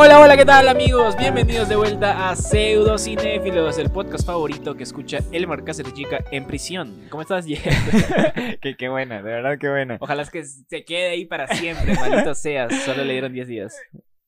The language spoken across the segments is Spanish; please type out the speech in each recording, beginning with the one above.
Hola, hola, ¿qué tal amigos? Bienvenidos de vuelta a Pseudo Cinéfilos, el podcast favorito que escucha el Cáceres Chica en prisión. ¿Cómo estás, Jeff? qué, qué buena, de verdad qué buena. Ojalá es que se quede ahí para siempre, maldito seas. Solo le dieron 10 días.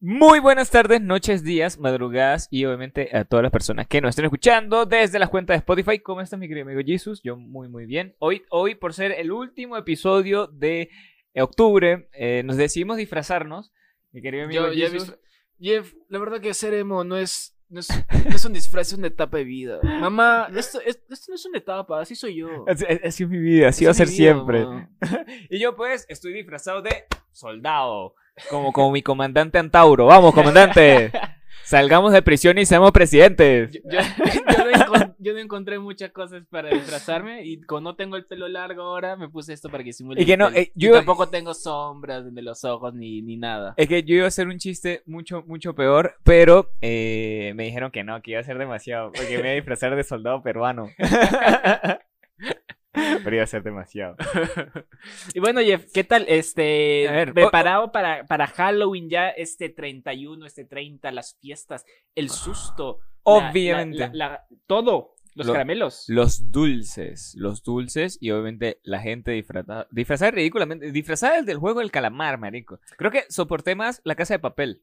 Muy buenas tardes, noches, días, madrugadas y obviamente a todas las personas que nos estén escuchando desde las cuentas de Spotify. ¿Cómo estás, mi querido amigo Jesus? Yo muy, muy bien. Hoy, hoy por ser el último episodio de octubre, eh, nos decidimos disfrazarnos. Mi querido amigo Jesus. Jeff, la verdad que ser emo no es, no es, un disfraz, es una etapa de vida. Mamá, esto, esto, no es una etapa, así soy yo. Así, es mi vida, así, va a ser siempre. y yo pues estoy disfrazado de soldado, como, como mi comandante Antauro. Vamos, comandante. Salgamos de prisión y seamos presidentes. Yo, no, encontré muchas cosas para disfrazarme y como no tengo el pelo largo ahora, me puse esto para que simule. Y que no, eh, yo tampoco tengo sombras de los ojos ni, ni nada. Es que yo iba a hacer un chiste mucho, mucho peor, pero eh, me dijeron que no, que iba a ser demasiado, porque me iba a disfrazar de soldado peruano. Pero iba a ser demasiado. y bueno, Jeff, ¿qué tal? Este, preparado para, para Halloween ya, este 31, este 30, las fiestas, el susto. Obviamente. todo. Los caramelos. Los dulces. Los dulces y obviamente la gente disfrazada. Disfrazada ridículamente. Disfrazada del juego del calamar, marico. Creo que soporté más la casa de papel.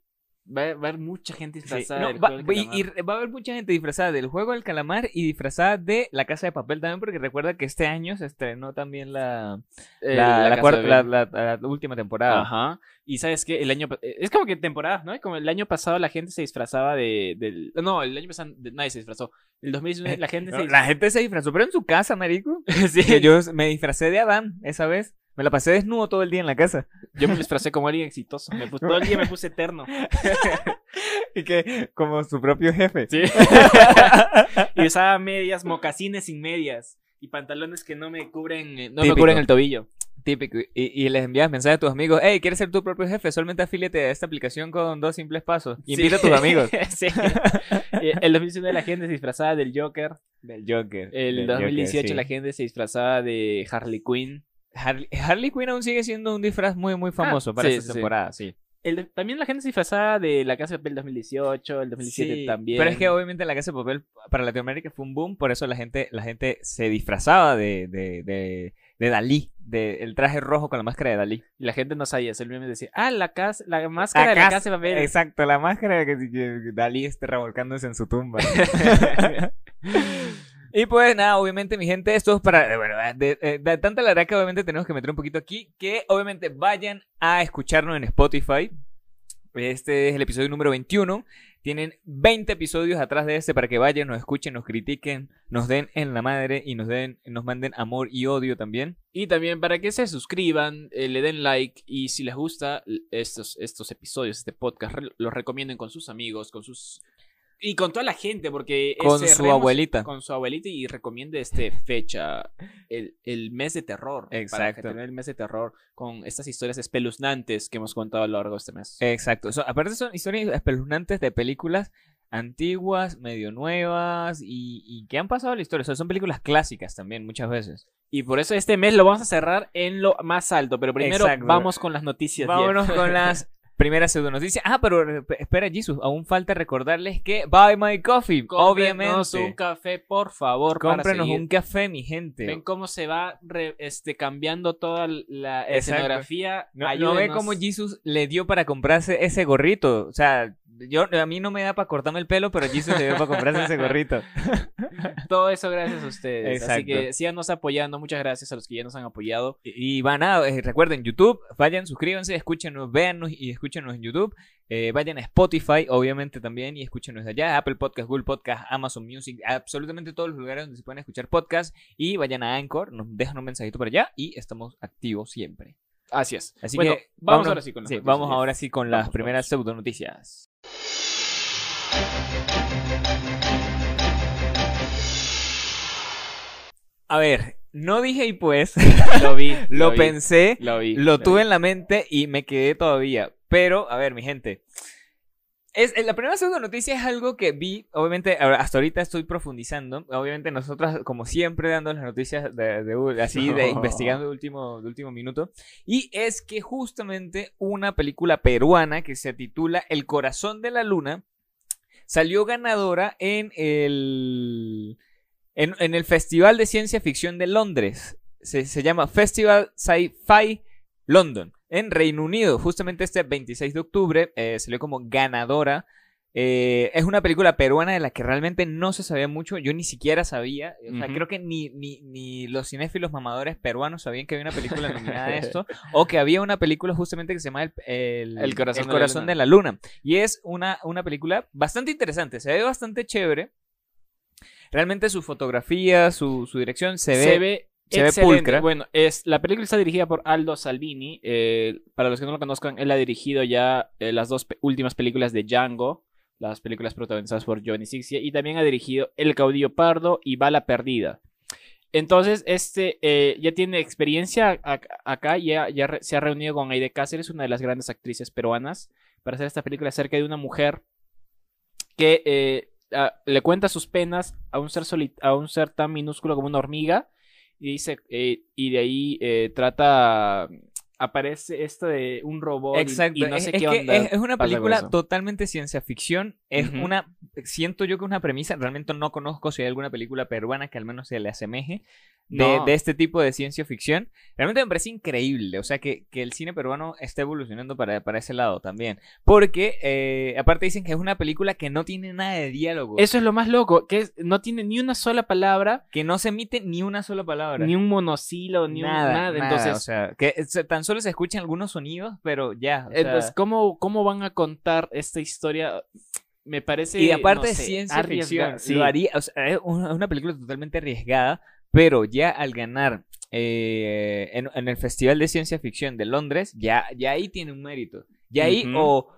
Va a haber mucha gente disfrazada del juego del y, va a haber mucha gente disfrazada del juego del calamar y disfrazada de la casa de papel también, porque recuerda que este año se estrenó también la, eh, la, la, última temporada. Ajá. Y sabes que el año. Eh, es como que temporada, ¿no? Como el año pasado la gente se disfrazaba de. Del, no, el año pasado nadie se disfrazó. El 2019 la gente se. la gente se disfrazó, pero en su casa, marico. sí. yo me disfracé de Adán esa vez. Me la pasé desnudo todo el día en la casa. Yo me disfracé como alguien exitoso. Me todo el día me puse eterno. y que, como su propio jefe. Sí. y usaba medias, mocasines sin medias. Y pantalones que no me cubren, eh, no me cubren el tobillo. Típico. Y, les envías mensajes a tus amigos. Hey, ¿quieres ser tu propio jefe? Solamente afíliate a esta aplicación con dos simples pasos. Y invita a tus amigos. sí. El 2019 la gente se disfrazaba del Joker. Del Joker. El 2018 la gente se disfrazaba de Harley Quinn. Harley, Quinn aún sigue siendo un disfraz muy, muy famoso ah, para esta temporada, sí. también la gente se disfrazaba de La Casa de Papel 2018, el 2017 también. Pero es que obviamente La Casa de Papel para Latinoamérica fue un boom, por eso la gente, la gente se disfrazaba de, de, de, de Dalí, de el traje rojo con la máscara de Dalí. Y la gente no sabía, el meme decía, ah, la, casa, la máscara de La Casa de Papel. Exacto, la máscara que, que Dalí esté revolcándose en su tumba. Y pues nada, obviamente mi gente, esto es para, bueno, de, de, tanta la que obviamente tenemos que meter un poquito aquí, que obviamente vayan a escucharnos en Spotify. Este es el episodio número 21. Tienen 20 episodios atrás de este para que vayan, nos escuchen, nos critiquen, nos den en la madre y nos den, nos manden amor y odio también. Y también para que se suscriban, eh, le den like y si les gusta estos, estos episodios, este podcast, los recomienden con sus amigos, con sus y con toda la gente, porque... Con su abuelita. Con su abuelita y recomiende este fecha, el, el mes de terror. Exacto. Para tener el mes de terror con estas historias espeluznantes que hemos contado a lo largo de este mes. Exacto. aparte son historias espeluznantes de películas antiguas, medio nuevas y, y que han pasado la historia. son películas clásicas también muchas veces. Y por eso este mes lo vamos a cerrar en lo más alto. Pero primero vamos con las noticias. Vámonos con las Primera pseudo noticia. Ah, pero espera, Jesus, aún falta recordarles que Buy My Coffee, obviamente. un café, por favor. Cómprenos un café, mi gente. Ven cómo se va este, cambiando toda la escenografía. No, no ve cómo Jesus le dio para comprarse ese gorrito. O sea, yo, a mí no me da para cortarme el pelo, pero Jesus le dio para comprarse ese gorrito. Todo eso gracias a ustedes. Así que síganos apoyando. Muchas gracias a los que ya nos han apoyado. Y, van a, eh, recuerden, YouTube, vayan, suscríbanse, escúchenos, véannos y escúchenos en YouTube. Eh, vayan a Spotify, obviamente también, y escúchenos allá. Apple Podcast, Google Podcast, Amazon Music, absolutamente todos los lugares donde se pueden escuchar podcast. Y vayan a Anchor, nos dejan un mensajito por allá y estamos activos siempre. Así es. Así que vamos ahora sí con las sí, Vamos ahora sí con las primeras pseudo noticias. A ver, no dije y pues. Lo vi. lo, pensé. Lo vi. Lo, tuve en la mente y me quedé todavía. Pero, a ver, mi gente. Es, eh, la primera segunda noticia es algo que vi, obviamente, hasta ahorita estoy profundizando. Obviamente, nosotros, como siempre, dando las noticias de, así, de investigando de último, de último minuto. Y es que justamente una película peruana que se titula El corazón de la luna salió ganadora en el, en, en el Festival de Ciencia Ficción de Londres. Se, se llama Festival Sci-Fi London, en Reino Unido. Justamente este 26 de octubre eh, salió como ganadora. Eh, es una película peruana de la que realmente no se sabía mucho. Yo ni siquiera sabía. O sea, creo que ni, ni, ni los cinéfilos mamadores peruanos sabían que había una película nominada a esto. o que había una película justamente que se llama El, el- El corazón El de la corazón luna. de la luna. Y es una, una película bastante interesante. Se ve bastante chévere. Realmente su fotografía, su, su dirección se ve. se ve, se ve excelente. pulcra. Bueno, es, la película está dirigida por Aldo Salvini. eh, para los que no lo conozcan, él ha dirigido ya eh, las dos pe- últimas películas de Django, las películas protagonizadas por Giovanni Sixia, y también ha dirigido El caudillo pardo y Bala perdida. Entonces, este eh, ya tiene experiencia ac- acá, ya, ya re- se ha reunido con Aide Cáceres, una de las grandes actrices peruanas, para hacer esta película acerca de una mujer que a- le cuenta sus penas a un ser a un ser tan minúsculo como una hormiga y dice eh, y de ahí eh, trata aparece esto de un robot y- Exacto, y, no sé es qué que onda es, es una película totalmente ciencia ficción. Es una, siento yo que es una premisa, realmente no conozco si hay alguna película peruana que al menos se le asemeje de, No. de este tipo de ciencia ficción. Realmente me parece increíble, o sea, que, que el cine peruano está evolucionando para, para ese lado también. Porque, eh, aparte dicen que es una película que no tiene nada de diálogo, eso es lo más loco que es- no tiene ni una sola palabra que no se emite ni una sola palabra. ni un monosílabo ni nada, un nada, nada, entonces o sea, que tan solo se escuchan algunos sonidos, pero ya. o sea, entonces cómo cómo van a contar esta historia me parece Y aparte no de sé, ciencia arriesga- ficción, sí. lo haría, o sea, es una, película totalmente arriesgada, pero ya al ganar eh, en, en el Festival de Ciencia Ficción de Londres, ya, ya ahí tiene un mérito. Ya ahí, Ujú. o,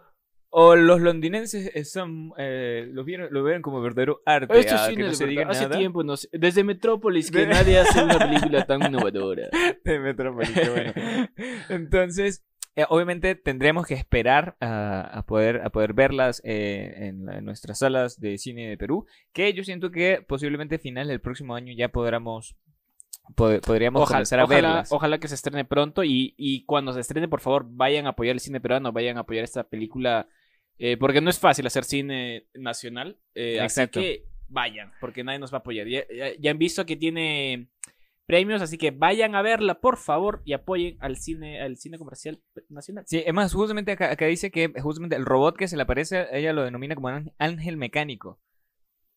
o los londinenses eh, son, eh, lo, vieron, lo ven como verdadero arte, Esto ah, sí que no se diga. Hace nada. tiempo, no sé, desde Metrópolis, que De- nadie hace una película tan innovadora. de Metrópolis, bueno. Entonces, eh, obviamente tendremos que esperar a, a poder, a poder verlas eh, en, nuestras salas de cine de Perú, que yo siento que posiblemente a final del próximo año ya podremos, pod- podríamos Ojalá, comenzar a ojalá, verlas. ojalá que se estrene pronto y, y cuando se estrene, por favor, vayan a apoyar el cine peruano, vayan a apoyar esta película, eh, porque no es fácil hacer cine nacional, eh, así que vayan, porque nadie nos va a apoyar. Ya, ya- ya han visto que tiene premios, así que vayan a verla, por favor, y apoyen al cine, al cine comercial nacional. Sí, es más, justamente acá, acá dice que justamente el robot que se le aparece, ella lo denomina como án- ángel mecánico.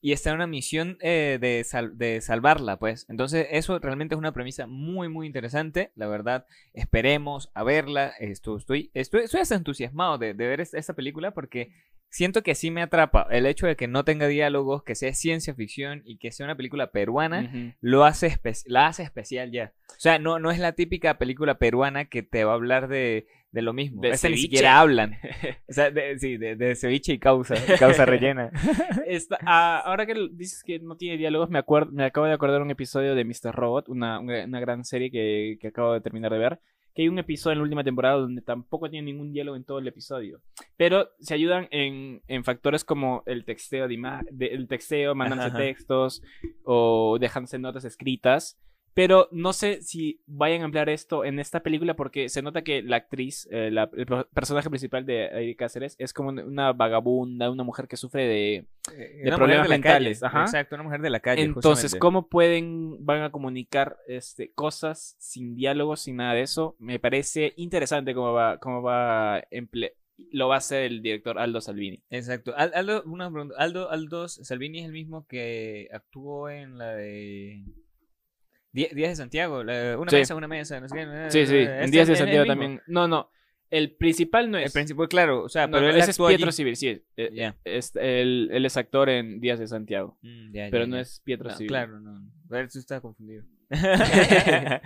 Y está en una misión eh, de, de salvarla, pues. Entonces, eso realmente es una premisa muy, muy interesante. La verdad, esperemos a verla. Esto, estoy, estoy, estoy hasta entusiasmado de, de ver esta, esta película porque siento que sí me atrapa. El hecho de que no tenga diálogos, que sea ciencia ficción y que sea una película peruana lo hace la hace especial ya. O sea, no, no es la típica película peruana que te va a hablar de, de lo mismo. De ni siquiera hablan. O sea, de, sí, de, de ceviche y causa, causa rellena. Esta- ah, ahora que dices que no tiene diálogos, me, acuerdo, me acabo de acordar un episodio de Mr. Robot, una, una, una gran serie que, que acabo de terminar de ver. Que hay un episodio en la última temporada donde tampoco tiene ningún diálogo en todo el episodio. Pero se ayudan en, en factores como el texteo, de el texteo mandándose Ajá, ajá. textos o dejándose notas escritas. Pero no sé si vayan a emplear esto en esta película porque se nota que la actriz, eh, la- el personaje principal de Aire Cáceres, es como una vagabunda, una mujer que sufre de, Una problemas mentales, calle. ajá. Exacto, una mujer de la calle. Entonces, justamente. ¿cómo pueden, van a comunicar este, cosas sin diálogos, sin nada de eso? Me parece interesante cómo va, cómo va emple- lo va a hacer el director Aldo Salvini. Exacto. Al- Aldo, una pregunta. Aldo, Aldo Salvini es el mismo que actuó en la de. Díaz de Santiago, la- una Sí. mesa, una mesa, no sé qué. Sí, sí, este en Díaz de Santiago también. No, no, el principal no es. El principal, claro, o sea, No, pero él ese es Pietro allí. Civil, sí. eh, Ya. es- él, él es actor en Díaz de Santiago, Mm, ya, pero ya, no es Pietro No, Civil. Claro, no. no. A ver, tú estás confundido.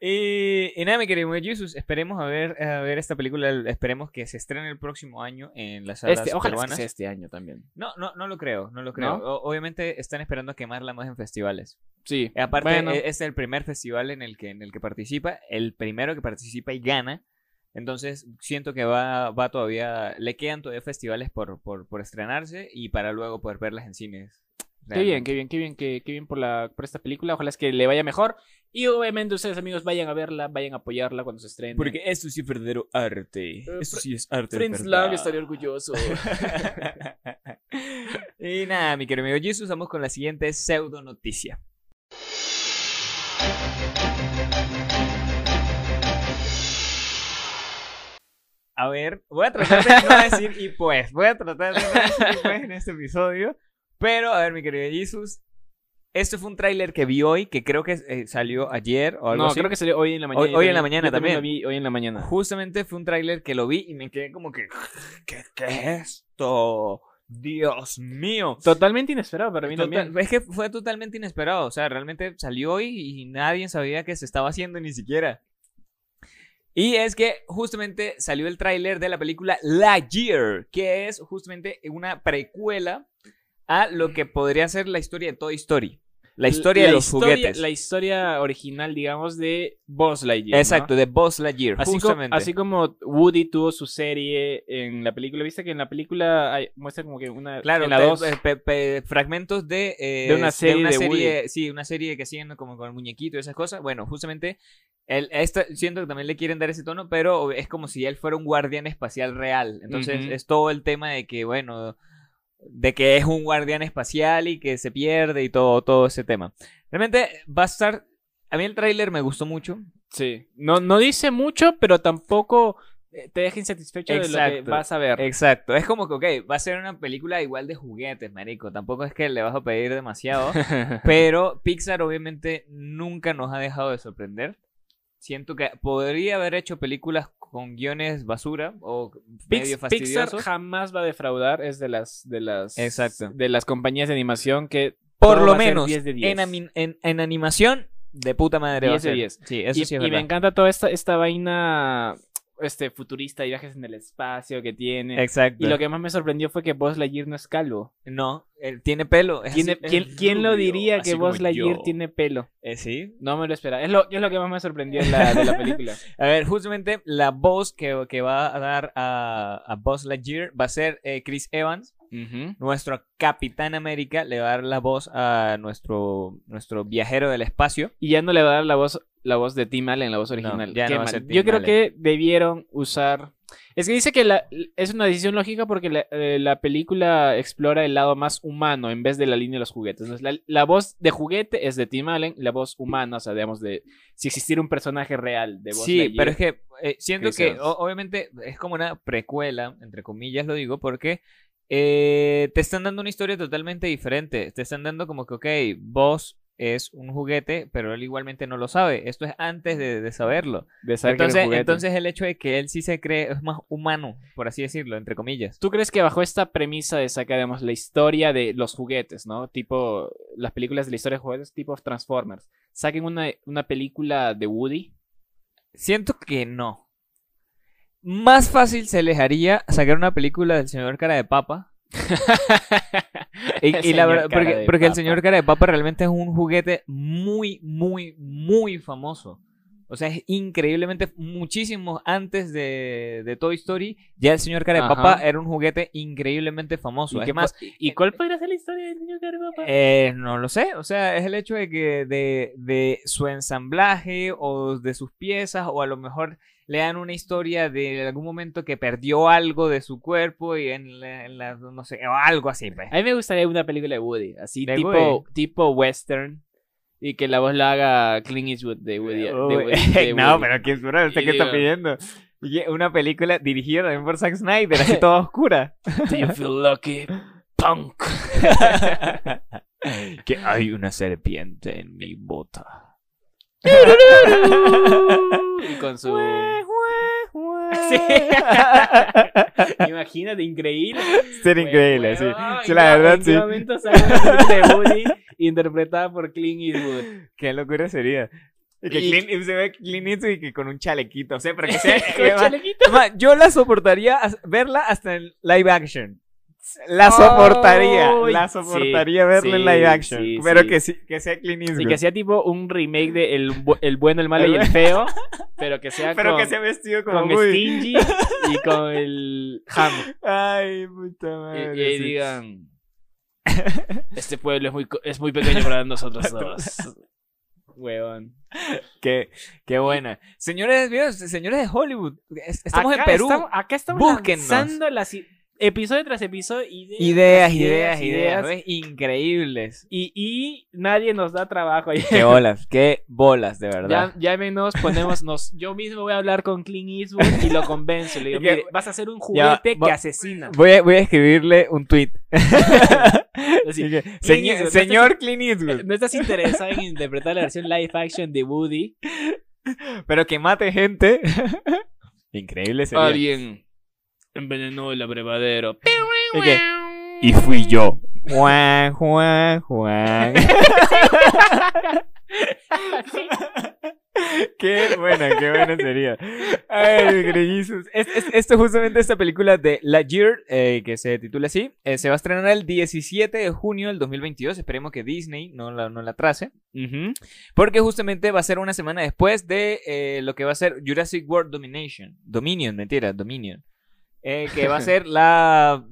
y, y nada, mi querido Jesus, esperemos a ver, a ver esta película. Esperemos que se estrene el próximo año en las salas Este, ojalá que sea este año también. No, no, no lo creo, no lo creo. Obviamente están esperando a quemarla más en festivales. Sí. Aparte, Bueno. e- es el primer festival en el que, en el que participa, el primero que participa y gana. Entonces siento que va, va todavía, le quedan todavía festivales por, por, por estrenarse y para luego poder verlas en cines. Qué bien, qué bien, qué bien, qué, qué bien por, la, por esta película. Ojalá es que le vaya mejor. Y obviamente ustedes, amigos, vayan a verla, vayan a apoyarla cuando se estrene. Porque esto sí es verdadero arte. esto sí es arte. Friends. Lang estaría orgulloso. y nada, mi querido amigo Jesus, vamos con la siguiente pseudo noticia. A ver, voy a tratar de no decir y pues, voy a tratar de no decir y pues en este episodio. Pero, a ver, mi querido Jesus, este fue un tráiler que vi hoy, que creo que eh, salió ayer o algo no, así. creo que salió hoy en la mañana. Hoy- hoy en la mañana yo también. también. lo vi hoy en la mañana. Justamente fue un tráiler que lo vi y me quedé como que, ¿qué, qué es esto? Dios mío. Totalmente inesperado para mí Total- también. es que fue totalmente inesperado. O sea, realmente salió hoy y nadie sabía que se estaba haciendo ni siquiera. Y es que justamente salió el tráiler de la película Lightyear, que es justamente una precuela a lo que podría ser la historia de Toy Story. La historia La de los historia- juguetes. La historia original, digamos, de Buzz Lightyear. ¿no? Exacto, de Buzz Lightyear, Así, co- justamente. así como Woody tuvo su serie en la película, viste que en la película hay- muestra como que una Claro, en la dos fragmentos de, eh, De una serie una de serie- sí, una serie que hacían como con el muñequito y esas cosas. Bueno, justamente él, esta- siento que también le quieren dar ese tono, pero es como si él fuera un guardián espacial real. Entonces es todo el tema de que, bueno, de que es un guardián espacial y que se pierde y todo, todo ese tema. Realmente va a estar... A mí el tráiler me gustó mucho. sí no no dice mucho pero tampoco eh, te deja insatisfecho de lo que vas a ver Exacto, es como que, ok, va a ser una película igual de juguetes, marico. Tampoco es que le vas a pedir demasiado. Pero Pixar obviamente nunca nos ha dejado de sorprender. Siento que podría haber hecho películas con guiones basura o medio Pix- Pixar jamás va a defraudar es de las de las Exacto. de las compañías de animación que Por lo menos 10 de 10. En, en- en animación, de puta madre. va a 10 de ser. 10. Sí, eso y, sí es y me encanta toda esta esta vaina este futurista y viajes en el espacio que tiene Exacto. y lo que más me sorprendió fue que Buzz Lightyear no es calvo No, él tiene pelo. es Tiene- así, es ¿quién, quién lo diría que Buzz Lightyear yo. tiene pelo Eh, sí, no me lo esperaba es lo, es lo que más me sorprendió en la, de la película A ver, justamente la voz que, que va a dar a, a Buzz Lightyear va a ser eh, Chris Evans. Nuestro Capitán América le va a dar la voz a nuestro, nuestro viajero del espacio. Y ya no le va a dar la voz, la voz de Tim Allen, la voz original. ya Qué no va a mal. ser Tim Yo creo Allen. que debieron usar. Es que dice que la- es una decisión lógica porque la, eh, la película explora el lado más humano en vez de la línea de los juguetes. Entonces, la, la voz de juguete es de Tim Allen, la voz humana, o sea, digamos, de si existiera un personaje real de voz Sí, pero es que eh, siento Chris que o- obviamente es como una precuela, entre comillas lo digo, porque eh, te están dando una historia totalmente diferente. Te están dando como que, ok, vos es un juguete, pero él igualmente no lo sabe. Esto es antes de, de saberlo. de saber Entonces, entonces el hecho de que él sí se cree es más humano, por así decirlo, entre comillas. ¿Tú crees que bajo esta premisa de sacar, digamos, la historia de los juguetes, ¿no? Tipo, las películas de la historia de juguetes, tipo Transformers, saquen una, una película de Woody? Siento que no. Más fácil se les haría sacar una película del señor cara de papa. Y, la verdad, porque, el señor cara de papa realmente es un juguete muy, muy, muy famoso. O sea, es increíblemente, muchísimo antes de, de Toy Story, ya el señor cara de papa era un juguete increíblemente famoso. ¿Y, qué más, ¿Y cuál podría ser la historia del señor cara de papa? eh, no lo sé, o sea, es el hecho de que de, de su ensamblaje o de sus piezas o a lo mejor le dan una historia de algún momento que perdió algo de su cuerpo y en la, en la- no sé, o algo así, pues. A mí me gustaría una película de Woody, así ¿De tipo, Woody? tipo western, y que la voz la haga Clint Eastwood de Woody. de Uy, Woody- de no, pero ¿quién será? ¿Usted qué está pidiendo? Una película dirigida también por Zack Snyder, así toda oscura. Do you feel lucky? Punk. que hay una serpiente en mi bota. y con su... Sí. Imagínate, increíble. Ser increíble, sí. La ¿en qué- verdad, ¿en sí. momento de Woody interpretada por Clint Eastwood? Qué locura sería. Y que Y- Clint, se ve Clint Eastwood y que con un chalequito, o sea, pero que sea... Con ma- chalequito. ma, yo la soportaría verla hasta en live action. La soportaría, la soportaría sí, en sí, live action. sí, pero sí. Que, sí, que sea Clint Eastwood. Y que hacía tipo un remake de el, el bueno, el malo y el feo. pero que sea Pero con, que se ha vestido como con. Stingy y con el Ham. Ay, puta Y, madre. y ahí sí. digan, este pueblo es muy, es muy pequeño para nosotros dos. Huevón. Qué, qué buena. Señores, señores de Hollywood, es- estamos Acá en Perú. Estamos, acá estamos Búsquennos. lanzando las episodio tras episodio ideas, Ideas, ideas, ideas, ¿ves? Increíbles. Y, y nadie nos da trabajo. Qué bolas, qué bolas, de verdad. ya menos ponemos, nos, yo mismo voy a hablar con Clint Eastwood y lo convenzo. Le digo, mire, vas a hacer un juguete que asesina. Voy a, voy a escribirle un tweet. Así, señor, Eastwood, señor Clint Eastwood, ¿No estás interesado en interpretar la versión live action de Woody? pero que mate gente. Increíble sería. Alguien envenenó el abrevadero. Y que- Y fui yo. Juan, Juan, Juan. qué buena, qué buena sería. Ay, grillizos. Es, es- esto justamente esta película de Lightyear, eh, que se titula así, eh, se va a estrenar el 17 de junio del 2022. Esperemos que Disney no la, no la trace. Porque justamente va a ser una semana después de eh, lo que va a ser Jurassic World Domination. Dominion, mentira, Dominion. Eh, que va a ser la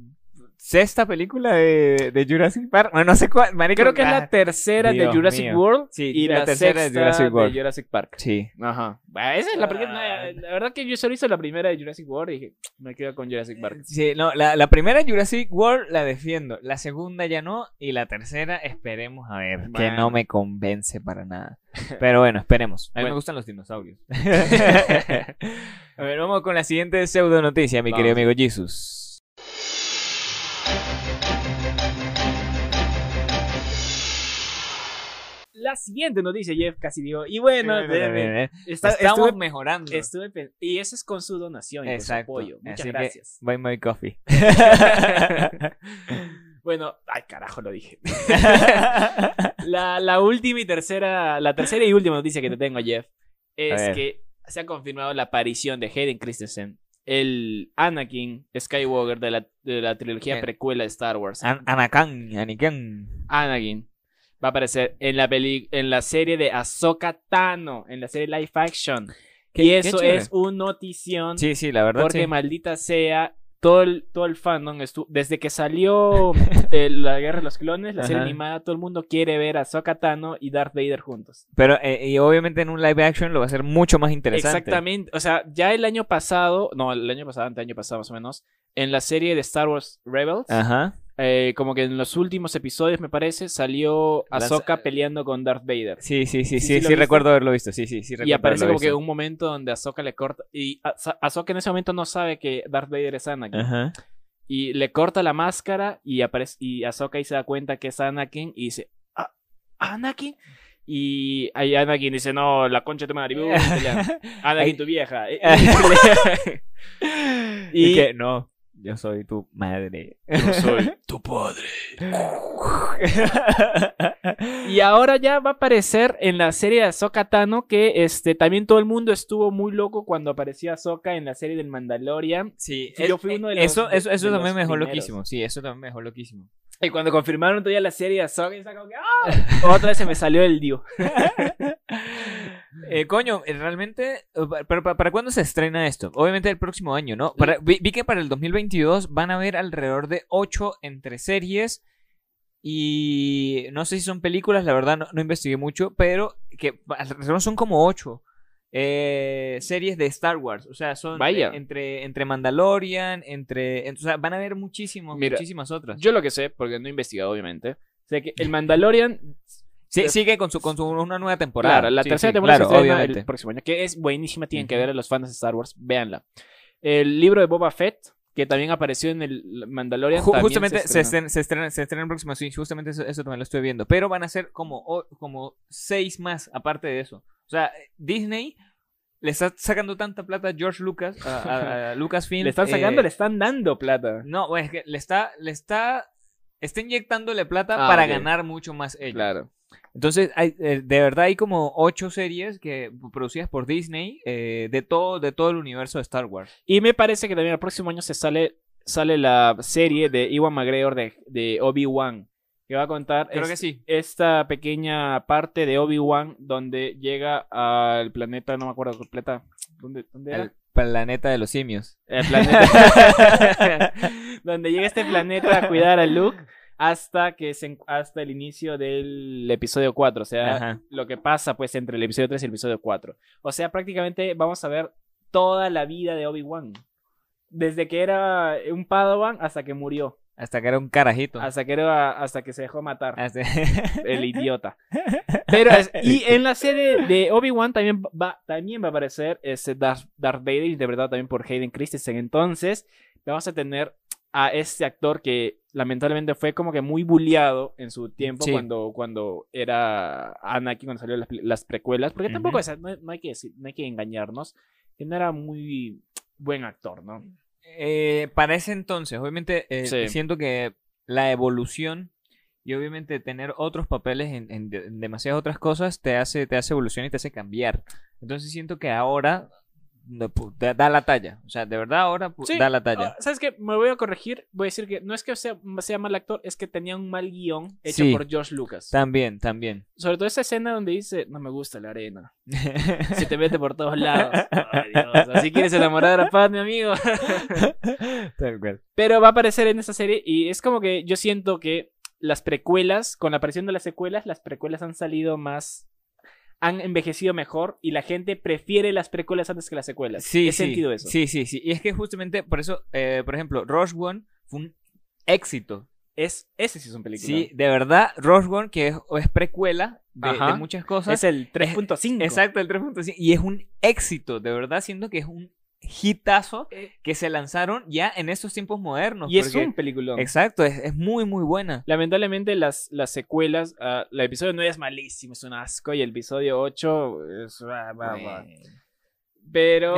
sexta película de, de Jurassic Park. Bueno, no sé cuál. marico, Creo que es la tercera Dios de Jurassic mío. World Sí, y la la, tercera de Jurassic World. de Jurassic Park. Sí. Ajá. Bueno, esa es la, porque- Ah. la verdad que yo solo hice la primera de Jurassic World y dije, me quedo con Jurassic Park. Sí, no, la, la primera Jurassic World la defiendo. La segunda ya no. Y la tercera esperemos a ver. Que no me convence para nada. Pero bueno, esperemos. A mí me gustan los dinosaurios. a ver, vamos con la siguiente pseudo noticia, mi Vamos. querido amigo Jesus. La siguiente noticia, Jeff casi digo. Y bueno, ¿eh? está- Estamos estuve, mejorando. estuve y eso es con su donación y con su apoyo. Muchas Así gracias. buy my coffee. bueno, ay carajo lo dije. La, la última y tercera, la tercera y última noticia que te tengo, Jeff, es que se ha confirmado la aparición de Hayden Christensen, el Anakin Skywalker de la, de la trilogía Bien. precuela de Star Wars. An- Anakin, Anakin. Anakin va a aparecer en la peli en la serie de Ahsoka Tano, en la serie live action. Qué- y eso es un notición Sí, sí, la verdad. porque sí. maldita sea todo el, todo el fandom estu- desde que salió eh, la guerra de los clones, la serie animada, todo el mundo quiere ver a Ahsoka Tano y Darth Vader juntos. Pero, eh, y obviamente en un live action lo va a ser mucho más interesante. Exactamente, o sea, ya el año pasado, no, el año pasado, ante año pasado más o menos, en la serie de Star Wars Rebels, Ajá. eh, como que en los últimos episodios me parece, salió Ahsoka peleando con Darth Vader. Sí, sí, sí, Sí, sí, recuerdo haberlo visto. Sí, sí, sí, Y aparece como que un momento donde Ahsoka le corta. Y Ahso- Ahsoka en ese momento no sabe que Darth Vader es Anakin. Ajá. Y le corta la máscara y aparece y Ahsoka ahí se da cuenta que es Anakin y dice, "Ah, ¿Anakin? Y ahí Anakin dice, no, la concha de tu madre. Anakin, tu vieja. Y Y- que no, yo soy tu madre. Yo soy tu padre. Y ahora ya va a aparecer en la serie de Ahsoka Tano que este, también todo el mundo estuvo muy loco cuando apareció Ahsoka en la serie del Mandalorian. Sí, Yo fui uno de los- eso, eso, eso de también los me dejó primeros. loquísimo. Sí, eso también me dejó loquísimo. Y cuando confirmaron todavía la serie de Ahsoka, ¡ah! Otra vez se me salió el Dio. Eh, coño, eh, realmente, eh, ¿para cuándo se estrena esto? Obviamente el próximo año, ¿no? Para- vi, vi que para el 2022 van a haber alrededor de 8 entre series y no sé si son películas, la verdad no, investigué mucho, pero que son como 8 series de Star Wars, o sea, son Vaya. eh, entre, entre Mandalorian, entre, en- o sea, van a haber muchísimos, Mira, muchísimas otras. Yo lo que sé, porque no he investigado obviamente, sé que el Mandalorian, Sí, sigue con su, con su una nueva temporada. claro, la Sí, tercera sí, temporada claro, se estrena obviamente. el próximo año, que es buenísima, tienen que ver a los fans de Star Wars, véanla. El libro de Boba Fett, que también apareció en el Mandalorian. Ju- justamente se, estrena. se, estrena, se estrena el próximo, sí, justamente eso, eso también lo estoy viendo. Pero van a ser como, como seis más aparte de eso. O sea, Disney le está sacando tanta plata a George Lucas, a, a- a Lucasfilm. Le están sacando, eh, le están dando plata. No, es que le está, le está, está inyectándole plata Ah, para ganar mucho más ellos. Claro. Entonces, hay, eh, de verdad hay como ocho series que producidas por Disney eh, de todo, de todo el universo de Star Wars. Y me parece que también el próximo año se sale, sale la serie de Iwan McGregor de, de Obi-Wan. que va a contar Creo es- que sí. esta pequeña parte de Obi-Wan donde llega al planeta, no me acuerdo qué planeta. ¿Dónde, dónde era? El planeta de los simios. El planeta. donde llega este planeta a cuidar a Luke hasta que se, hasta el inicio del episodio 4, o sea, Ajá. lo que pasa pues entre el episodio 3 y el episodio 4. O sea, prácticamente vamos a ver toda la vida de Obi-Wan. Desde que era un Padawan hasta que murió, Hasta que era un carajito. hasta que era hasta que se dejó matar Hasta- el idiota. Pero es- y en la serie de Obi-Wan también va, también va a aparecer ese Darth, Darth Vader, interpretado también por Hayden Christensen. Entonces, vamos a tener a este actor que lamentablemente fue como que muy bulleado en su tiempo Sí. cuando, cuando era Anakin, cuando salieron las, las precuelas. Porque tampoco Ujú. es- no, no hay que decir- no hay que engañarnos, que no era muy buen actor, ¿no? Eh, para ese entonces, obviamente, eh, Sí. siento que la evolución y obviamente tener otros papeles en, en en demasiadas otras cosas te hace, te hace evolucionar y te hace cambiar. Entonces siento que ahora da, la talla. O sea, de verdad ahora Sí, da la talla. Ah, ¿Sabes qué? Me voy a corregir. Voy a decir que no es que sea, sea mal actor, es que tenía un mal guion hecho Sí. por George Lucas. También, también. Sobre todo esa escena donde dice, no me gusta la arena. Se te mete por todos lados. Ay, Dios. Así quieres enamorar a Pat, mi amigo. Tal cual. Pero va a aparecer en esta serie y es como que yo siento que las precuelas, con la aparición de las secuelas, las precuelas han salido más... Han envejecido mejor y la gente prefiere las precuelas antes que las secuelas. Sí, He sí, sentido eso. Sí, sí, sí. Y es que justamente por eso, eh, por ejemplo, Rogue One fue un éxito. Es, ese sí es un película. Sí, de verdad, Rogue One, que es, es precuela de, de muchas cosas. Es el 3.5. Exacto, el 3.5. Y es un éxito, de verdad, siento que es un hitazo Eh, que se lanzaron ya en estos tiempos modernos. Y es un peliculón. Exacto, es, es muy, muy buena. Lamentablemente las, las secuelas, ah, el episodio 9 es malísimo, es un asco, y el episodio 8 es... Pero...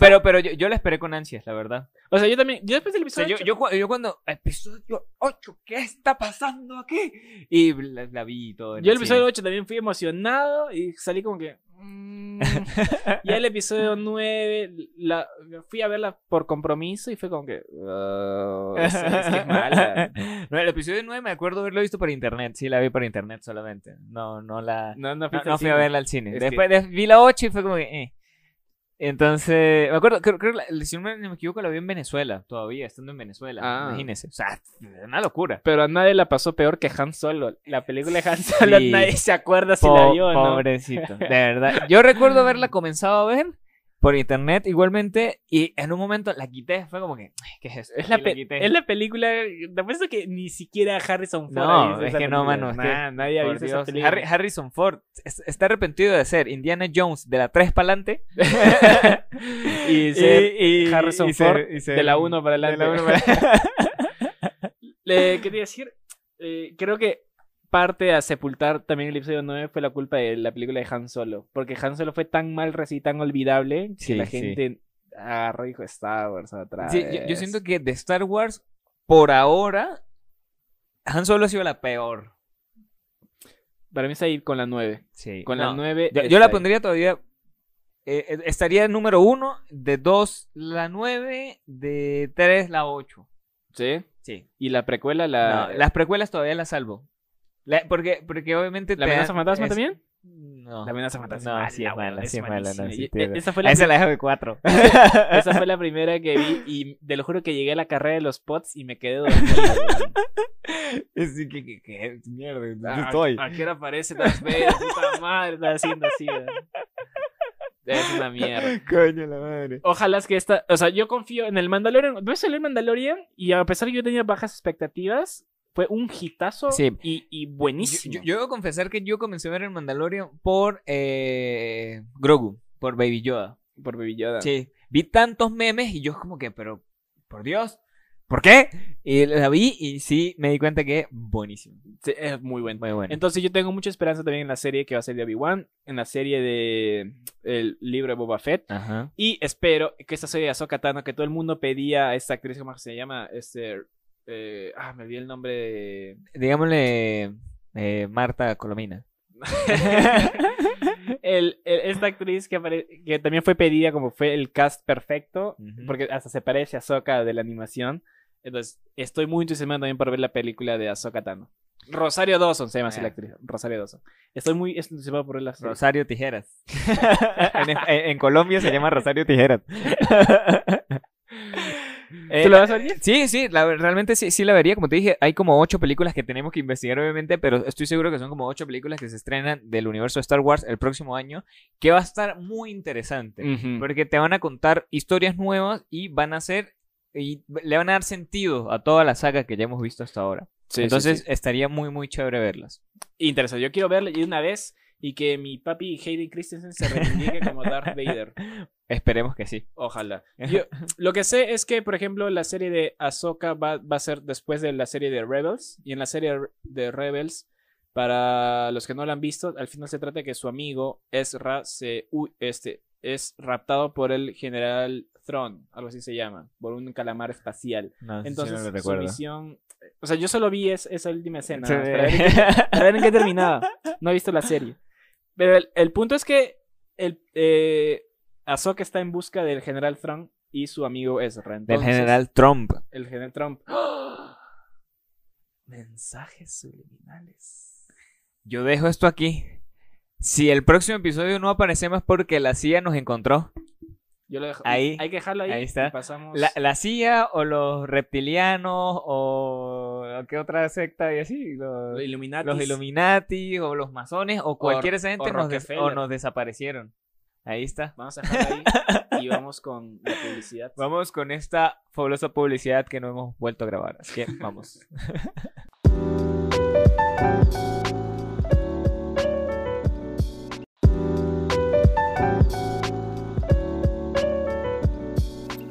Pero pero yo, yo la esperé con ansias, la verdad. o sea, yo también, yo después del O sea, episodio yo, 8, yo, cu- yo cuando... Episodio 8, ¿qué está pasando aquí? Y la, la vi todo. yo el episodio 8 también fui emocionado y salí como que... mm. ya el episodio 9, la, fui a verla por compromiso y fue como que... "Ah, es, es que es mala. No, el episodio 9 me acuerdo haberlo visto por internet. Sí, la vi por internet solamente. No, no la... No, no, fui a verla al cine. Que- Después de- vi la 8 y fue como que... eh. Entonces, me acuerdo, creo, creo que si no me me equivoco la vi en Venezuela, todavía, estando en Venezuela. Ah. Imagínense. O sea, una locura. Pero a nadie la pasó peor que Han Solo. La película de Han Solo, Sí. nadie se acuerda si Po- la vio o no. Pobrecito, de verdad. Yo recuerdo haberla comenzado a ver por internet igualmente y en un momento la quité, fue como que, "Ay, ¿qué es eso? Es la, Y quité. es la película. Te apuesto que ni siquiera Harrison Ford. No, es que no, mano, es que, Nah, nadie ha visto esa película. Harry- Harrison Ford es- está arrepentido de ser Indiana Jones de la 3 para adelante y ser Harrison Ford de la 1 para de adelante. la uno para- Le quería decir, eh, creo que parte a sepultar también el episodio 9 fue la culpa de la película de Han Solo. Porque Han Solo fue tan mal recibido, tan olvidable, que Sí, la sí. gente agarró y dijo Star Wars otra Sí, yo, vez". yo siento que de Star Wars, por ahora, Han Solo ha sido la peor. Para mí está ahí con la 9. Sí. Con No, la 9. Yo, yo la pondría todavía. eh, eh, estaría número uno, de dos la 9, de 3 la 8. Sí. Sí. Y la precuela, la. No, las precuelas todavía las salvo. La- porque, porque obviamente. ¿La amenaza fantasma es- también? No. La amenaza fantasma. No, sí es mala, weón, sí es mala, no, sí Esa fue A la esa la dejo de 4. Esa fue la primera que vi y te lo juro que llegué a la carrera de los pots y me quedé dormido. Sí, que, que, que- mierda, ¿dónde Ah, estoy? ¿A qué hora aparece Darth Vader? Puta madre, está haciendo así. weón. Es una mierda. Coño, la madre. Ojalá es que esta. O sea, yo confío en el Mandalorian. Ves el Mandalorian y a pesar de que yo tenía bajas expectativas, fue un hitazo Sí. y, y Yo, buenísimo. yo- yo debo confesar que yo comencé a ver el Mandalorian por eh, Grogu, por Baby Yoda. Por Baby Yoda. Sí, vi tantos memes y yo como que, pero, por Dios, ¿por qué? Y la vi y sí me di cuenta que buenísimo. Sí, es muy bueno. Muy bueno. Entonces yo tengo mucha esperanza también en la serie que va a ser de Obi-Wan, en la serie de el libro de Boba Fett. Ajá. Y espero que esta serie de Ahsoka Tano, que todo el mundo pedía a esta actriz, ¿cómo se llama? Este, eh, ah, me olvidé el nombre de... Digámosle eh, Marta Colomina. el, el- esta actriz que, apare- que también fue pedida como fue el cast perfecto, porque hasta se parece a Ahsoka de la animación. Entonces, estoy muy entusiasmado también por ver la película de Ahsoka Tano. Rosario Dawson se llama así la Ah. actriz. Rosario Dawson. Estoy muy entusiasmado por ver la serie. Rosario Tijeras. en, en- en Colombia se llama Rosario Tijeras. ¿Tú la vas a ver? Sí, sí, la- realmente sí, sí la vería. Como te dije, hay como ocho películas que tenemos que investigar, obviamente, pero estoy seguro que son como ocho películas que se estrenan del universo de Star Wars el próximo año, que va a estar muy interesante. Porque te van a contar historias nuevas y van a ser. Y le van a dar sentido a toda la saga que ya hemos visto hasta ahora. Sí, Entonces sí. estaría muy, muy chévere verlas. Interesante. Yo quiero verla de una vez y que mi papi Hayden Christensen se reivindique como Darth Vader. Esperemos que sí. Ojalá. Yo, lo que sé es que, por ejemplo, la serie de Ahsoka va, va a ser después de la serie de Rebels. Y en la serie de Rebels, para los que no la han visto, al final se trata de que su amigo Ezra se, este, es raptado por el general Thrawn, algo así se llama, por un calamar espacial. No, sí, sí, Entonces, no su misión. O sea, yo solo vi es- esa última escena. Sí. para, ver en qué, para ver en qué terminaba. No he visto la serie. Pero el, el punto es que el, eh, Ahsoka está en busca del general Thrawn y su amigo Ezra. Del Entonces, general Trump. El general Trump. Mensajes subliminales. Yo dejo esto aquí. Si el próximo episodio no aparecemos porque la CIA nos encontró. Yo lo dejo. Ahí, Hay que dejarlo ahí. ahí está. y pasamos. La, la CIA o los reptilianos o qué otra secta y así. Los, Los Illuminati. los Illuminati o los masones o cualquier esa o gente nos, des- o nos desaparecieron. Ahí está. Vamos a dejarlo ahí. y vamos con la publicidad. Vamos con esta fabulosa publicidad que no hemos vuelto a grabar. Así que vamos.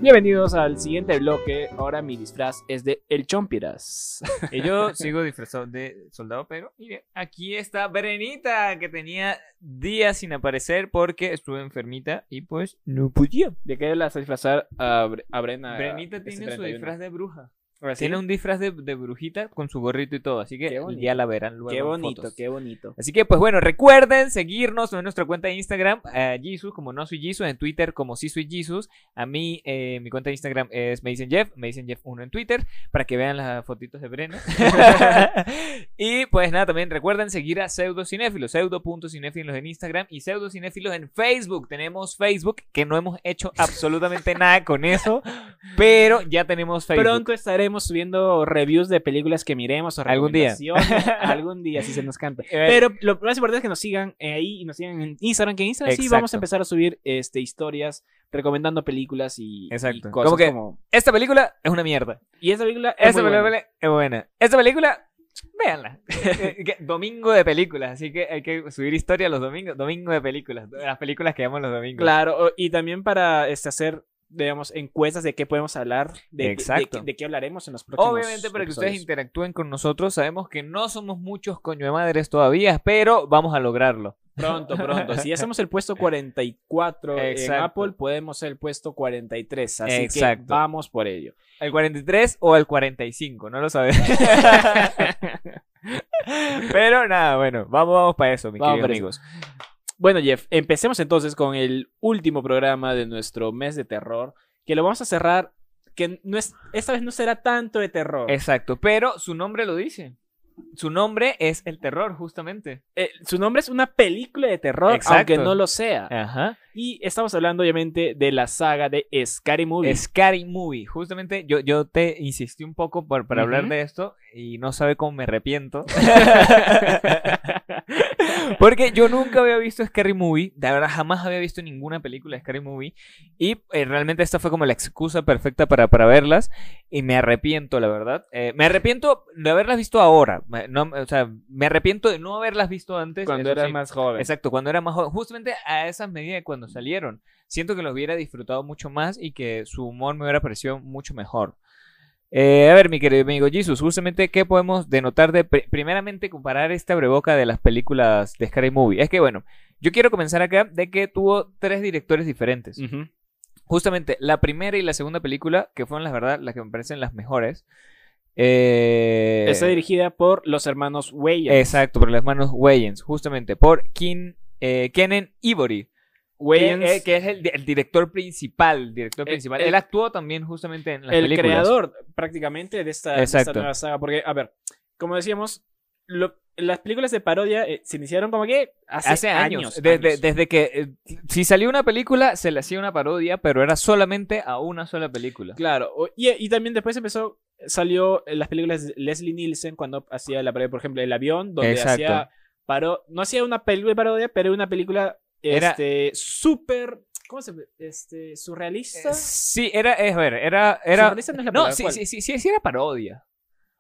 Bienvenidos al siguiente bloque. Ahora mi disfraz es de El Chompiras. Y yo sigo disfrazado de soldado, pero mire, aquí está Brenita, que tenía días sin aparecer porque estuve enfermita y pues no podía. ¿De qué las a disfrazar a, Bre- a Brena? Brenita este tiene su 31? disfraz de bruja. ¿Ah, sí? Tiene un disfraz de, de brujita con su gorrito y todo, así que ya la verán luego. Qué en bonito, fotos. qué bonito. Así que, pues bueno, recuerden seguirnos en nuestra cuenta de Instagram, a Jesus, como no soy Jesus, en Twitter como sí soy Jesus. A mí, eh, mi cuenta de Instagram es me dicen Jeff, me dicen Jeff 1 en Twitter, para que vean las fotitos de Breno. y pues nada, también recuerden seguir a Pseudocinéfilos, pseudo.cinéfilos en Instagram y Pseudocinéfilos en Facebook. Tenemos Facebook, que no hemos hecho absolutamente nada con eso, pero ya tenemos Facebook. Pronto estaremos subiendo reviews de películas que miremos o Algún día. Algún día, si se nos canta. Eh, Pero lo más importante es que nos sigan eh, ahí y nos sigan en Instagram, que en Instagram sí vamos a empezar a subir este, historias recomendando películas y, y Exacto. cosas Como que- como... Esta película es una mierda. Y esta película es Esta muy buena. película es buena. Esta película, véanla. Eh, domingo de películas, así que hay que subir historia los domingos. Domingo de películas. Las películas que vemos los domingos. Claro, y también para este, hacer, digamos, encuestas de qué podemos hablar, de, Exacto. de, de qué hablaremos en los próximos Obviamente para que ustedes interactúen con nosotros, sabemos que no somos muchos coño de madres todavía, pero vamos a lograrlo. Pronto, pronto. Si hacemos el puesto 44 en Exacto. Apple, podemos ser el puesto 43. Así Exacto. que vamos por ello. ¿El 43 o el 45? No lo sabemos. pero nada, bueno, vamos, vamos para eso, mis Vamos queridos eso. Bueno, Jeff, empecemos entonces con el último programa de nuestro mes de terror, que lo vamos a cerrar, que no es, esta vez no será tanto de terror. Exacto, pero su nombre lo dice. Su nombre es el terror, justamente. Eh, su nombre es una película de terror, Exacto. aunque no lo sea. Ajá. Y estamos hablando, obviamente, de la saga de Scary Movie. Scary Movie. Justamente yo, yo te insistí un poco por, para hablar de esto y no sabe cómo me arrepiento. Porque yo nunca había visto Scary Movie. De verdad, jamás había visto ninguna película de Scary Movie. Y eh, realmente esta fue como la excusa perfecta para, para verlas. Y me arrepiento, la verdad. Eh, me arrepiento de haberlas visto ahora. No, o sea, me arrepiento de no haberlas visto antes. Cuando era sí. más joven. Exacto, cuando era más joven. Justamente a esas medidas de cuando salieron. Siento que los hubiera disfrutado mucho más y que su humor me hubiera parecido mucho mejor. Eh, a ver, mi querido amigo Jesus, justamente, ¿qué podemos denotar de, pri- primeramente, comparar esta breboca de las películas de Scary Movie? Es que, bueno, yo quiero comenzar acá de que tuvo tres directores diferentes. Justamente, la primera y la segunda película, que fueron, la verdad, las que me parecen las mejores. eh, Está dirigida por los hermanos Wayans. Exacto, por las manos Wayans, justamente por eh, Kenan Ivory. Wayans, Que, eh, que es el, el director principal. director El- principal. el- Él actuó también justamente en las el películas. creador prácticamente de esta, de esta nueva saga. Porque, a ver, como decíamos, lo- las películas de parodia eh, se iniciaron como que hace, Hace años. años. desde, años. desde que. eh, si salió una película, se le hacía una parodia, pero era solamente a una sola película. Claro, y, y también después empezó, salió en las películas de Leslie Nielsen cuando hacía la parodia, por ejemplo, El Avión, donde Exacto. hacía paro no hacía una película de parodia, pero una película este súper, ¿cómo se este surrealista? Eh, Sí, era. Es, a ver, era. era Surrealista no es la no, palabra, sí, ¿cuál? sí, sí, sí, sí era parodia.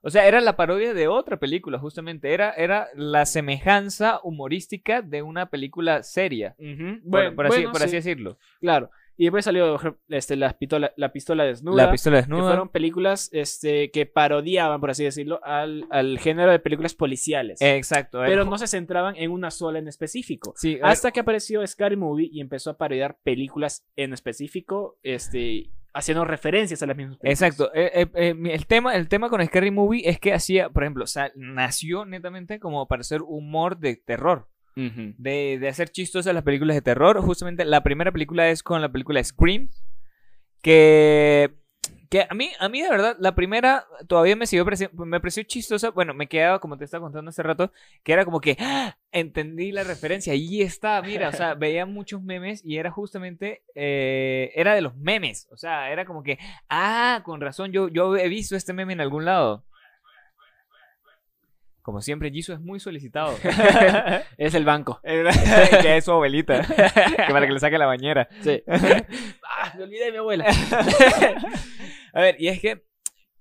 O sea, era la parodia de otra película, justamente. Era, era la semejanza humorística de una película seria. Bueno, por, así, bueno, por sí, así decirlo. claro. Y después salió este, la, pistola, la pistola desnuda. La pistola que desnuda. fueron películas este, que parodiaban, por así decirlo, al, al género de películas policiales. Exacto. pero eh, no se centraban en una sola en específico. Sí, Hasta que apareció Scary Movie y empezó a parodiar películas en específico, este, haciendo referencias a las mismas películas. Exacto. eh, eh, el, tema, el tema con Scary Movie es que hacía, por ejemplo, o sea, nació netamente como para hacer humor de terror. De, de hacer chistosas las películas de terror. Justamente la primera película es con la película Scream. Que. Que a mí, a mí de verdad, la primera todavía me siguió me pareció chistosa. Bueno, me quedaba, como te estaba contando hace rato, que era como que ¡ah! entendí la referencia. Ahí está, mira, o sea, veía muchos memes y era justamente, eh, era de los memes. O sea, era como que, ah, con razón, yo, yo he visto este meme en algún lado. Como siempre, Jisoo es muy solicitado. Es el banco. que es su abuelita. que para que le saque la bañera. Sí. ah, me olvidé de mi abuela. A ver, y es que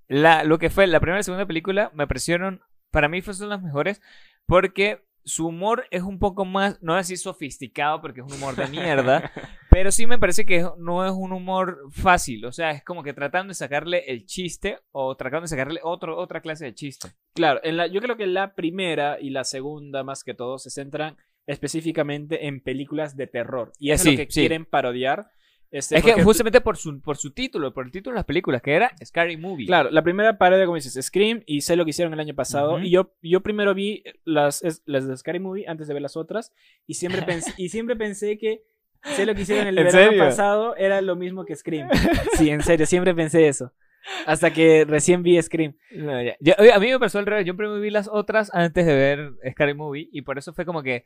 la, lo que fue la primera y segunda película me parecieron, para mí fueron las mejores, porque su humor es un poco más, no así sofisticado, porque es un humor de mierda, pero sí me parece que no es un humor fácil, o sea, es como que tratando de sacarle el chiste o tratando de sacarle otro, otra clase de chiste. Claro, en la, yo creo que la primera y la segunda, más que todo, se centran específicamente en películas de terror. Y Sí, es lo que sí. quieren parodiar. Este, es que justamente por su, por su título, por el título de las películas, que era Scary Movie. Claro, la primera parodia, como dices, Scream, y sé lo que hicieron el año pasado. Ujú. Y yo, yo primero vi las, las de Scary Movie antes de ver las otras. Y siempre pensé, y siempre pensé que sé lo que hicieron el ¿En verano serio? pasado era lo mismo que Scream. Sí, en serio, siempre pensé eso. Hasta que recién vi Scream. No, ya. Yo- a mí me pasó al revés. Yo primero vi las otras antes de ver Scary Movie. Y por eso fue como que.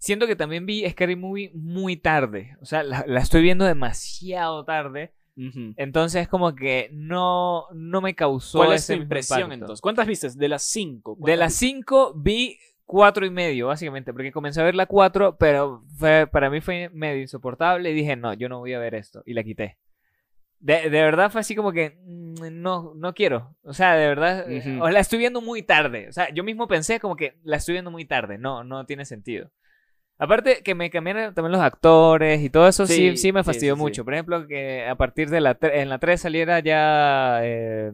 Siento que también vi Scary Movie muy tarde. O sea, la, la estoy viendo demasiado tarde. Entonces, como que no, no me causó. ¿Cuál es mismo impresión impacto. entonces? ¿Cuántas viste? De las cinco. De las cinco vi cuatro y medio, básicamente. Porque comencé a ver la cuatro, pero fue, para mí fue medio insoportable. Y dije, no, yo no voy a ver esto. Y la quité. De, de verdad fue así como que mm, no, no quiero. O sea, de verdad, Ujú. o la estoy viendo muy tarde. O sea, yo mismo pensé como que la estoy viendo muy tarde. No, no tiene sentido. Aparte que me cambiaron también los actores y todo eso sí, sí, Sí, me sí, fastidió sí, sí. mucho. Por ejemplo, que a partir de la en la 3 saliera ya eh,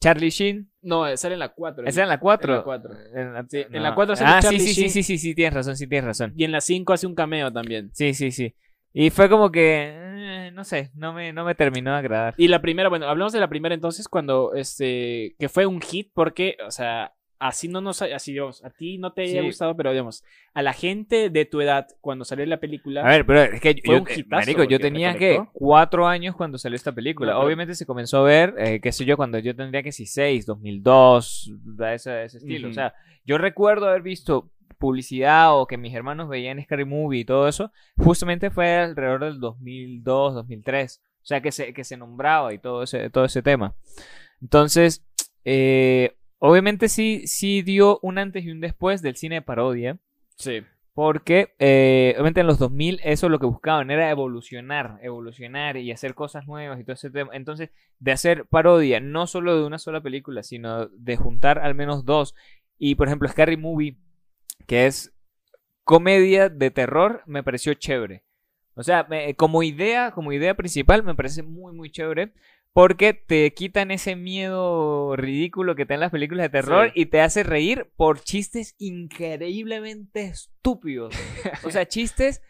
Charlie Sheen. No, sale en la cuatro. ¿Esa en la 4? En la cuatro. En la, Sí, en no. la sale Ah, sí, Charlie sí, sí, Sheen. sí, sí, sí, tienes razón, sí, tienes razón. Y en la cinco hace un cameo también. Sí, sí, sí. Y fue como que, eh, no sé, no me, no me terminó de agradar. Y la primera, bueno, hablamos de la primera entonces cuando, este, que fue un hit porque, o sea, así no nos, así digamos, a ti no te haya Sí. gustado, pero digamos, a la gente de tu edad cuando salió la película, A ver, pero es que yo, eh, marico, yo tenía que cuatro años cuando salió esta película. No, Obviamente se comenzó a ver, eh, qué sé yo, cuando yo tendría que si 6, 2002, de ese, ese estilo. O sea, yo recuerdo haber visto publicidad o que mis hermanos veían Scary Movie y todo eso, justamente fue alrededor del 2002, 2003. O sea, que se, que se nombraba y todo ese, todo ese tema. Entonces, eh, obviamente sí, sí dio un antes y un después del cine de parodia. sí, Porque, eh, obviamente en los 2000 eso lo que buscaban era evolucionar, evolucionar y hacer cosas nuevas y todo ese tema. Entonces, de hacer parodia, no solo de una sola película, sino de juntar al menos dos. Y, por ejemplo, Scary Movie, que es comedia de terror, me pareció chévere. O sea, me- como idea, como idea principal, me parece muy, muy chévere. Porque te quitan ese miedo ridículo que te dan las películas de terror Sí. y te hace reír por chistes increíblemente estúpidos. O sea, chistes.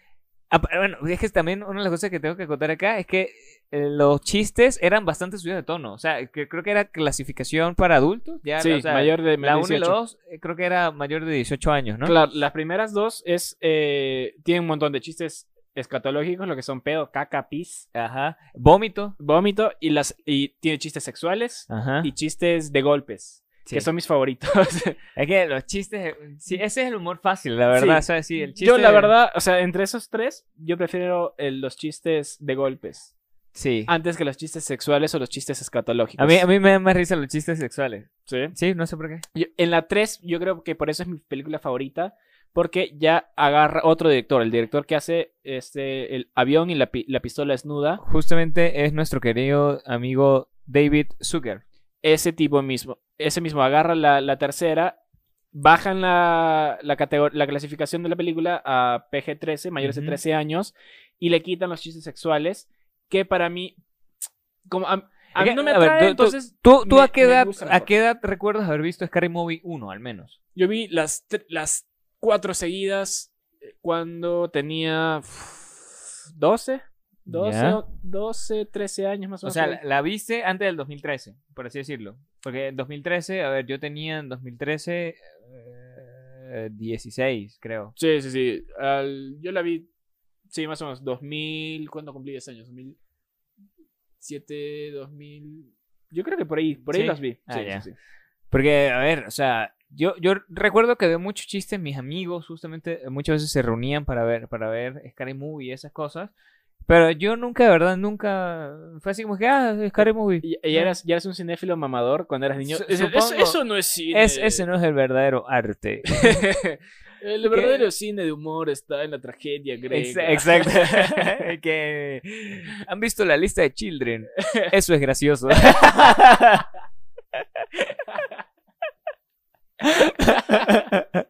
Bueno, es que también una de las cosas que tengo que contar acá es que eh, los chistes eran bastante subidos de tono. O sea, que creo que era clasificación para adultos. Ya, sí, o sea, mayor de la 1 y la 18. 2 creo que era mayor de 18 años, ¿no? Claro, las primeras dos es, eh, tienen un montón de chistes escatológicos, lo que son pedo, caca, pis, Ajá. Vómito. vómito y las y tiene chistes sexuales Ajá. y chistes de golpes, Sí. que son mis favoritos. Es que los chistes. Sí, ese es el humor fácil, la verdad. Sí. O sea, sí, el chiste. Yo la verdad, o sea, entre esos tres, yo prefiero eh, los chistes de golpes Sí. antes que los chistes sexuales o los chistes escatológicos. A mí, a mí me dan más risa los chistes sexuales. Sí. Sí, no sé por qué. Yo- en la 3, yo creo que por eso es mi película favorita. Porque ya agarra otro director, el director que hace este el avión y la, pi- la pistola desnuda, Justamente es nuestro querido amigo David Zucker. ese tipo mismo, ese mismo agarra la, la tercera, bajan la, la, la clasificación de la película a PG-13, mayores de 13 años, y le quitan los chistes sexuales, que para mí, como a, a mí no me a ver, atrae, tú- tú- entonces ¿Tú, tú me- a, qué edad, a qué edad recuerdas haber visto Scary Movie 1 al menos? Yo vi las, las cuatro seguidas eh, cuando tenía uf, 12, 12, Ya. o- 12, 13 años más o O menos. sea, por la, la viste antes del 2013, por así decirlo. Porque en 2013, a ver, yo tenía en 2013 eh, 16, creo. Sí, sí, sí. Al- yo la vi, sí, más o menos, 2000, ¿cuándo cumplí 10 años? 2007, 2000... Yo creo que por ahí, por ahí Sí. las vi. Ah, sí, ya. sí, sí. Porque, a ver, o sea, yo, yo recuerdo que de muchos chistes mis amigos justamente eh, muchas veces se reunían para ver, para ver Scary Movie y esas cosas. Pero yo nunca, de verdad, nunca... Fue así como que, ah, Scary Movie. ¿Y, y eras, ya eras un cinéfilo mamador cuando eras niño? Eso- no es cine. Es, ese no es el verdadero arte. El verdadero cine de humor está en la tragedia griega. Exacto. que han visto la lista de Children. Eso es gracioso.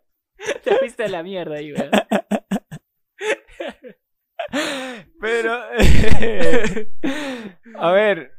Te fuiste a la mierda ahí. Pero a ver,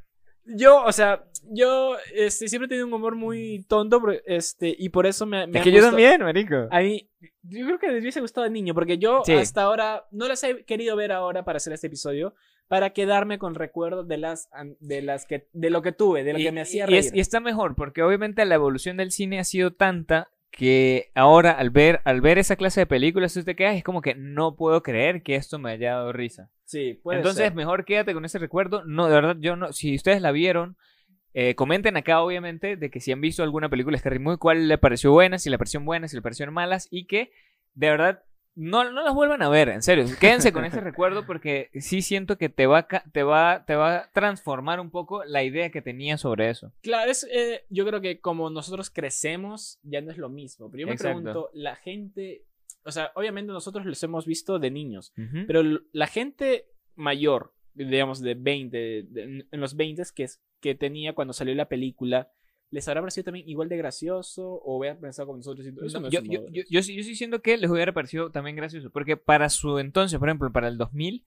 Yo, o sea, yo este, siempre he tenido un humor muy tonto pero, este, y por eso me, me es que yo gustado- también, marico. A mí, yo creo que les hubiese gustado de niño, porque yo Sí. hasta ahora no las he querido ver ahora para hacer este episodio, para quedarme con recuerdos de las, de las que, de lo que tuve, de lo Y- que me hacía y, reír. es- y está mejor, porque obviamente la evolución del cine ha sido tanta que ahora al ver, al ver esa clase de películas, te quedas y es como que no puedo creer que esto me haya dado risa. Sí, puede Entonces, ser. mejor quédate con ese recuerdo. No, de verdad, yo no. Si ustedes la vieron, eh, comenten acá, obviamente, de que si han visto alguna película de Scary Movie, cuál le pareció buena, si le pareció buena, si le parecieron malas, y que de verdad no, no las vuelvan a ver, en serio. Quédense con ese recuerdo porque sí siento que te va, te, va, te va a transformar un poco la idea que tenía sobre eso. Claro, es, eh, yo creo que como nosotros crecemos, ya no es lo mismo. Pero yo me Exacto. pregunto, la gente, o sea, obviamente nosotros los hemos visto de niños, pero la gente mayor, digamos de 20, de- en los 20 que, es, que tenía cuando salió la película, ¿les habrá parecido también igual de gracioso o hubieran pensado como nosotros? "Eso No, no es yo, humor"? yo, yo, yo sí, yo sí siento que les hubiera parecido también gracioso, porque para su entonces, por ejemplo, para el 2000,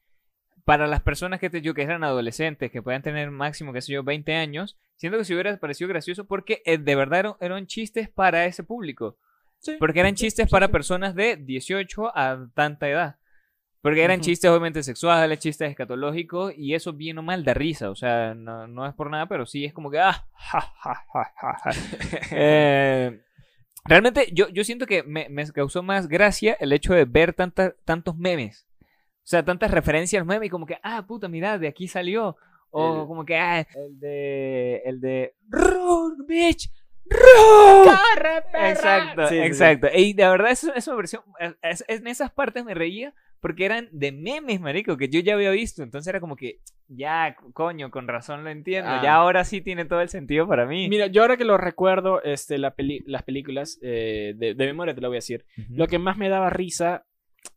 para las personas que, te, yo, que eran adolescentes, que podían tener máximo, qué sé yo, 20 años, siento que se hubiera parecido gracioso porque eh, de verdad eran, eran chistes para ese público, Sí, porque eran chistes para personas de 18 a tanta edad. Porque eran Ujú. chistes obviamente sexuales, chistes escatológicos, y eso bien o mal da risa. O sea, no, no es por nada, pero sí es como que. Ah, ja, ja, ja. Eh, realmente yo, yo siento que me, me causó más gracia el hecho de ver tanta- tantos memes. O sea, tantas referencias a los memes y como que, ah, puta, mira, de aquí salió. O El- como que, ah, el de. El de. Bitch. ¡Corre, perra! Exacto, Sí, sí, sí. exacto. Y de verdad, eso, eso me pareció. es- es- en esas partes me reía porque eran de memes, marico, que yo ya había visto. Entonces era como que, ya, coño, con razón lo entiendo. Ah. Ya ahora sí tiene todo el sentido para mí. Mira, yo ahora que lo recuerdo, este, la peli- las películas, eh, de, de memoria te lo voy a decir, lo que más me daba risa,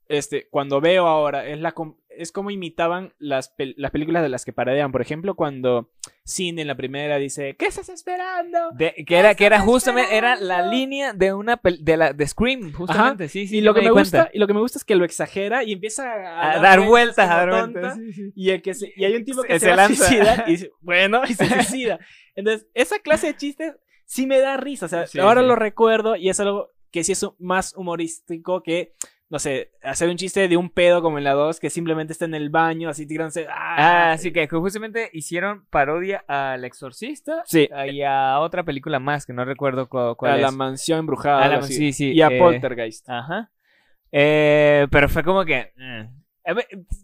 este, cuando veo ahora, es la es como imitaban las, pel- las películas de las que paradean. Por ejemplo, cuando Cine en la primera dice, ¿qué estás esperando? De- que era, que era justamente, era la esperando? línea de una de la de Scream, justamente, sí, sí. y lo que me gusta, y lo que me gusta es que lo exagera y empieza a, a dar vueltas, a dar tonta, vueltas. sí, sí. Y, el que se- y hay un tipo que Se- se, se lanza. suicidar y dice, bueno, y se suicida. Entonces, esa clase de chistes sí me da risa. O sea, Sí, ahora lo recuerdo y es algo que sí es más humorístico que, no sé, hacer un chiste de un pedo como en la 2 que simplemente está en el baño, así tirándose. Ah, así que justamente hicieron parodia al Exorcista Sí, y a otra película más que no recuerdo cu- cuál, a es. la mansión embrujada. A la- sí, sí, y a eh, Poltergeist. Ajá. Eh, pero fue como que. eh,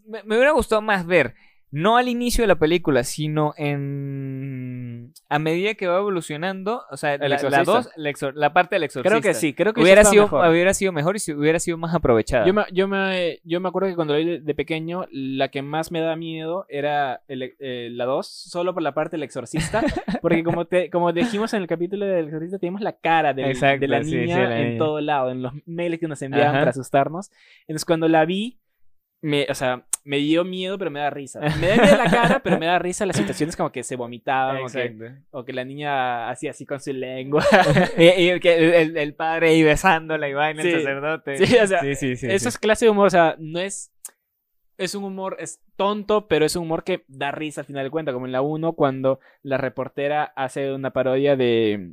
me, me hubiera gustado más ver, no al inicio de la película, sino en. A medida que va evolucionando, o sea, la, la, dos, la, exor- la parte del exorcista. Creo que sí, creo que Hubiera sido, mejor. hubiera sido mejor y si hubiera sido más aprovechada. Yo me, yo, me, yo me acuerdo que cuando vi de, pequeño, la que más me da miedo era el- eh, la 2, solo por la parte del exorcista. Porque como, te, como dijimos en el capítulo del exorcista, tenemos la cara del- Exacto, de la sí, niña sí, la en niña. todo lado, en los mails que nos enviaban Ajá. para asustarnos. Entonces cuando la vi, me, o sea, me dio miedo, pero me da risa. Me da miedo la cara, pero me da risa las situaciones como que se vomitaban o que, o que la niña hacía así con su lengua. y, y que el, el- padre ahí besándola y vaina, Sí. el sacerdote. Sí, o sea, sí, sí, sí, Eso es clase de humor, o sea, no es. Es un humor, es tonto, pero es un humor que da risa al final de cuentas, como en la 1, cuando la reportera hace una parodia de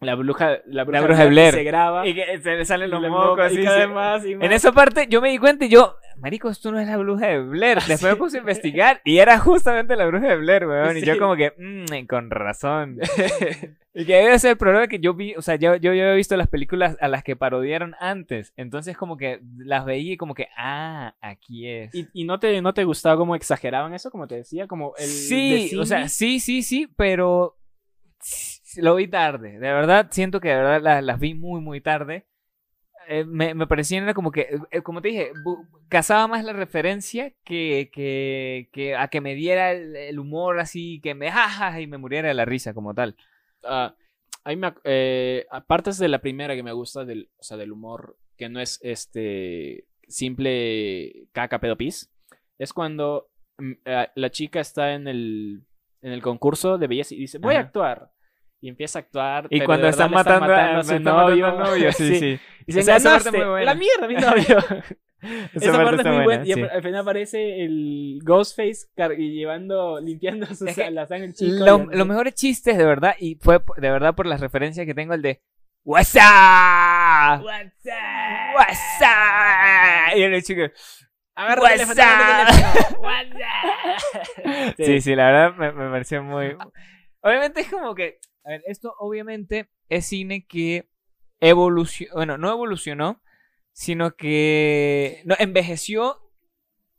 la bruja, la bruja, bruja de Blair. se graba Y que se le salen los y la mocos y más más. En esa parte yo me di cuenta y yo, marico, esto no es la bruja de Blair. Después me puse a investigar y era justamente la bruja de Blair, weón. Y yo Sí. como que, mmm, con razón. y que debe ser el problema que yo vi, o sea, yo, yo, yo había visto las películas a las que parodiaron antes. Entonces como que las veía y como que, ah, aquí es. ¿Y, y no, te, no te gustaba cómo exageraban eso, como te decía? Como el sí, o sea, sí, sí, sí, pero sí, lo vi tarde. De verdad, siento que de verdad las, las vi muy, muy tarde. Eh, me, me parecían era como que, eh, como te dije, cazaba más la referencia que, que, que a que me diera el, el humor así, que me jaja y me muriera de la risa como tal. Eh, aparte de la primera que me gusta del, o sea, del humor que no es este simple caca pedo pis, es cuando mm, eh, la chica está en el en el concurso de belleza y dice voy a actuar y empieza a actuar Y pero cuando están matando, a, su matando novio, al novio, sí, sí. y se Esa- esa parte ganaste muy buena. la mierda mi novio esa, parte, está es muy buena buena, y sí. al al final aparece el Ghostface y llevando limpiando sus, Es que la sangre chico Lo- y- los mejores chistes de verdad, y fue de verdad por las referencias que tengo, el de WhatsApp. WhatsApp. Y el chico. Agarra el teléfono, WhatsApp. agarra el teléfono. Sí, sí, la verdad me, me pareció muy. Obviamente es como que. A ver, esto obviamente es cine que evolucionó. Bueno, no evolucionó, sino que. No, envejeció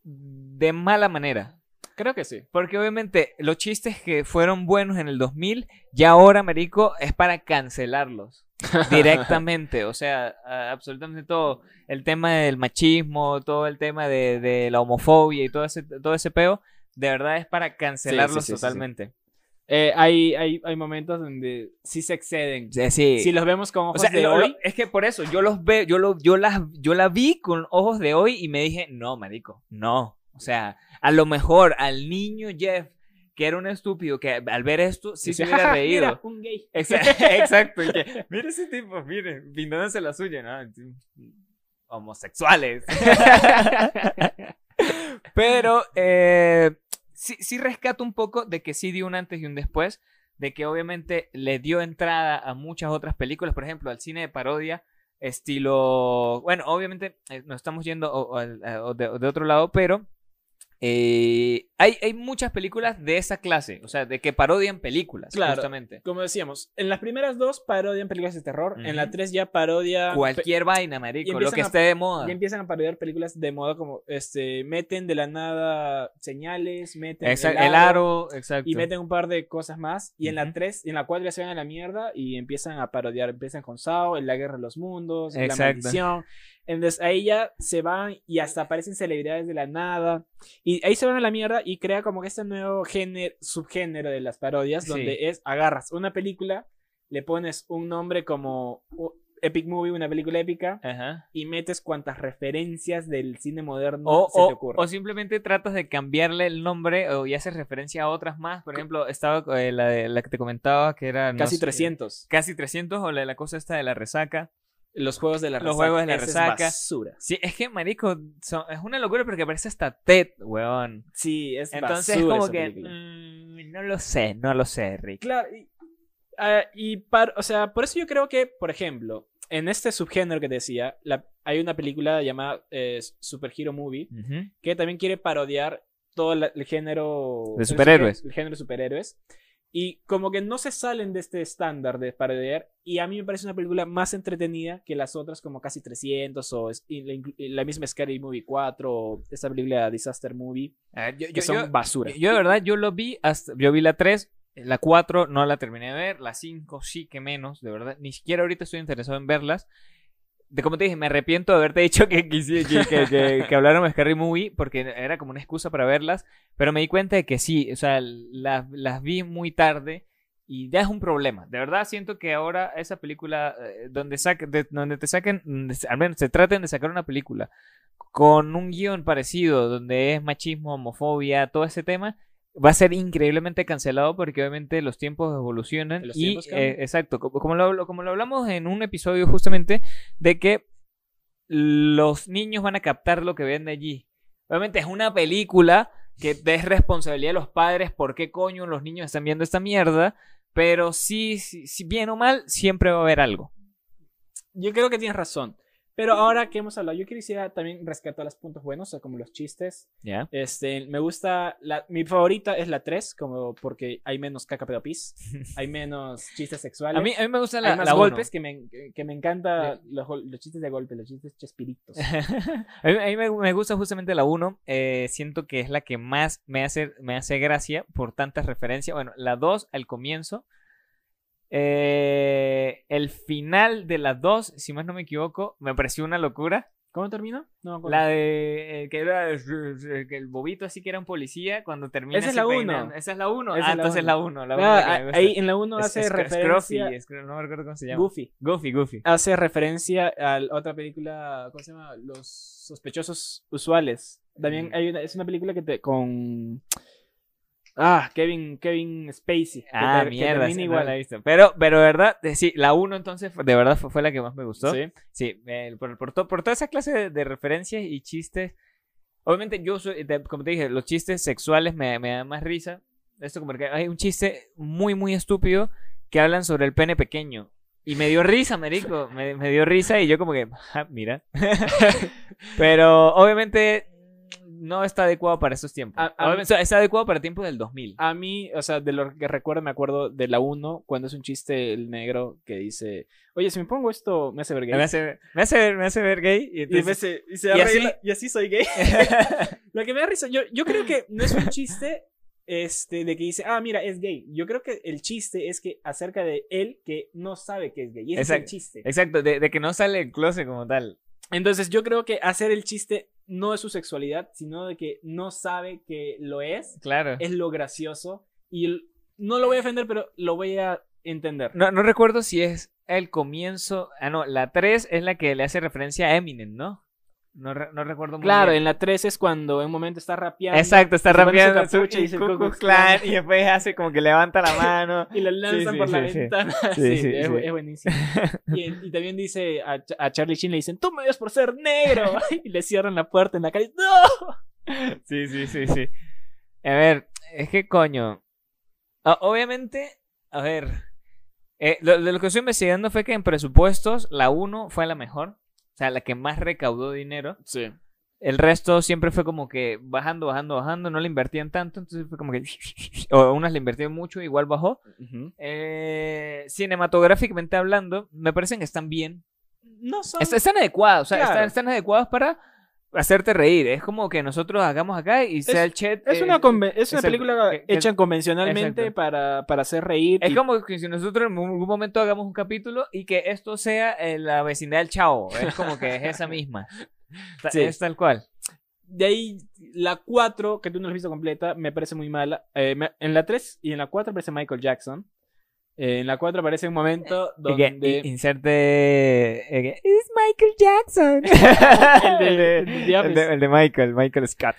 de mala manera. Creo que sí. Porque obviamente los chistes que fueron buenos en el 2000, ya ahora, marico, es para cancelarlos directamente. O sea, absolutamente todo. El tema del machismo, todo el tema de, de la homofobia y todo ese, todo ese peo, de verdad es para cancelarlos sí, sí, sí. totalmente. Eh, hay, hay, hay momentos donde sí se exceden. Sí, sí. Si los vemos con O ojos sea, de lo- hoy, es que por eso yo los veo, yo lo, yo las, yo la vi con ojos de hoy y me dije, no, marico, no. O sea, a lo mejor al niño Jeff, que era un estúpido, que al ver esto sí se hubiera "Ja, ja, reído. mira, un gay. Exacto, exacto. que, mira ese tipo, mire, pintándose la suya, ¿no? Homosexuales. Pero eh, sí, sí rescato un poco de que sí dio un antes y un después, de que obviamente le dio entrada a muchas otras películas, por ejemplo, al cine de parodia, estilo, bueno, obviamente eh, nos estamos yendo o- o de otro lado, pero eh, hay, hay muchas películas de esa clase, o sea, de que parodian películas, Claro. justamente. Como decíamos, en las primeras dos parodian películas de terror, en la tres ya parodian... Cualquier vaina, marico, lo que a- esté de moda. Ya empiezan a parodiar películas de moda como, este, meten de la nada señales, meten Exacto, el aro, exacto. y meten un par de cosas más. Y en la Ujú. 3, en la 4 ya se van a la mierda y empiezan a parodiar. Empiezan con Sao, en la guerra de los mundos, en la maldición. Entonces ahí ya se van y hasta aparecen celebridades de la nada. Y ahí se van a la mierda y crea como que este nuevo género, subgénero de las parodias, Sí. donde es agarras una película, le pones un nombre como Epic Movie, una película épica, Ajá. y metes cuantas referencias del cine moderno O, se te ocurra. o simplemente tratas de cambiarle el nombre o y haces referencia a otras más. Por ejemplo, estaba eh, la, de, la que te comentaba que era. no Casi sé, 300. Casi 300 o la, la cosa esta de la resaca. Los juegos de la Los resaca. juegos de la Esa es resaca. basura. Sí, es que, marico, son- es una locura porque parece hasta Ted, weón. Sí, es Entonces, basura como esa que. mm, no lo sé, no lo sé, Rick. Claro, y, y par- o sea, por eso yo creo que, por ejemplo, en este subgénero que te decía, la- hay una película llamada eh, Super Hero Movie Ujú. que también quiere parodiar todo la- el género De superhéroes. El, género de superhéroes. Y como que no se salen de este estándar de parodiar. Y a mí me parece una película más entretenida que las otras, como casi 300, o y la, inclu- y la misma Scary Movie 4, o esta película Disaster Movie, A ver, yo, que yo- son yo- basura. yo de verdad, yo lo vi hasta, yo vi la 3, la 4 no la terminé de ver, la 5 sí que menos, de verdad, ni siquiera ahorita estoy interesado en verlas. De como te dije, me arrepiento de haberte dicho que, quisi- que, que, que, que habláramos de Scary Movie porque era como una excusa para verlas, pero me di cuenta de que sí, o sea, las, las vi muy tarde y ya es un problema. De verdad siento que ahora esa película, eh, donde, saque, de- donde te saquen, al menos se traten de sacar una película con un guion parecido, donde es machismo, homofobia, todo ese tema, va a ser increíblemente cancelado porque obviamente los tiempos evolucionan Los y tiempos eh, exacto, como, como lo, como lo hablamos en un episodio justamente de que los niños van a captar lo que ven de allí. Obviamente es una película que es responsabilidad de los padres por qué coño los niños están viendo esta mierda, pero sí, sí, bien o mal, siempre va a haber algo. Yo creo que tienes razón. Pero ahora que hemos hablado, yo quisiera también rescatar los puntos buenos, o sea, como los chistes. ¿Ya? Este, me gusta, la, mi favorita es la 3, como porque hay menos caca pedo pis, hay menos chistes sexuales. A mí, a mí me gusta la, hay más la golpes que me, que me encanta los, los chistes de golpe, los chistes chespiritos. a mí, a mí me, me gusta justamente la 1. siento que es la que más me hace, me hace gracia por tantas referencias. Bueno, la 2 al comienzo. Eh, el final de la 2, si más no me equivoco, me pareció una locura. ¿Cómo terminó? No me acuerdo. La de eh, que era eh, que el bobito así que era un policía cuando termina Esa es la uno. peinando. Esa es la 1. Esa Ah, es entonces la 1. La Ah, es gusta. ahí en la 1 Es- hace es- referencia. Scruffy, Scru- no me recuerdo cómo se llama. Goofy. Goofy, Goofy. Hace referencia a otra película, ¿cómo se llama? Los sospechosos usuales. También hay una, es una película que te con ah, Kevin Kevin Spacey. Ah, que mierda, termina sí, no igual. la he visto. Pero, pero de verdad, eh, sí, la 1 entonces de verdad fue, fue la que más me gustó. Sí, Sí. eh, por, por, to- por toda esa clase de, de referencias y chistes. Obviamente yo soy, como te dije, los chistes sexuales me, me dan más risa. Esto como que hay un chiste muy, muy estúpido que hablan sobre el pene pequeño. Y me dio risa, marico. Me, me dio risa y yo como que, "Ja, mira. Pero obviamente no está adecuado para esos tiempos. A- a mí- Obviamente, está adecuado para tiempos del 2000. A mí, o sea, de lo que recuerdo, me acuerdo de la 1, cuando es un chiste el negro que dice, oye, si me pongo esto, me hace ver gay. Me hace, me hace ver, me hace ver gay. Y Y, entonces- después se- y se y arregla, así- y así soy gay. Lo que me da risa, yo, yo creo que no es un chiste este, de que dice, ah, mira, es gay. Yo creo que el chiste es que acerca de él que no sabe que es gay. Y ese es el Exacto. chiste. Exacto, de, de que no sale el closet como tal. Entonces yo creo que hacer el chiste no es su sexualidad, sino de que no sabe que lo es. Claro. Es lo gracioso. Y no lo voy a defender, pero lo voy a entender. No, no recuerdo si es el comienzo. Ah, no, la 3 es la que le hace referencia a Eminem, ¿no? No, re- no recuerdo muy Claro, bien. en la 3 es cuando en un momento está rapeando. Exacto, está pone su rapeando capucha su- y dice Ku. Klan, y después hace como que levanta la mano. Y lo lanzan sí, por la sí, ventana. Sí, Sí, sí, es, sí. es buenísimo. Y, y también dice a, Ch- a Charlie Sheen le dicen, tú me odias por ser negro. y le cierran la puerta en la calle. ¡No! Sí, sí, sí, sí. A ver, es que coño. Obviamente, a ver. eh, lo, de lo que estoy investigando fue que en presupuestos la 1 fue la mejor. O sea, la que más recaudó dinero. Sí. El resto siempre fue como que bajando, bajando, bajando. No le invertían tanto. Entonces fue como que. O unas le invertían mucho, igual bajó. Eh, cinematográficamente hablando, me parecen que están bien. No son... Est- están adecuados, o sea, Claro. están, están adecuados para hacerte reír. Es como que nosotros hagamos acá y sea el chat. Es eh, una, conven- es una película hecha convencionalmente para, para hacer reír. Es y- como que si nosotros en algún momento hagamos un capítulo y que esto sea en la vecindad del Chavo. Es como que es esa misma. Sí. Es tal cual. De ahí, la 4, que tú no la has visto completa, me parece muy mala. Eh, me- en la 3 y en la 4 aparece Michael Jackson. Eh, en la 4 aparece un momento que donde... inserte. eh, que, Es Michael Jackson. El de- el, de, el de el Michael, Michael Scott.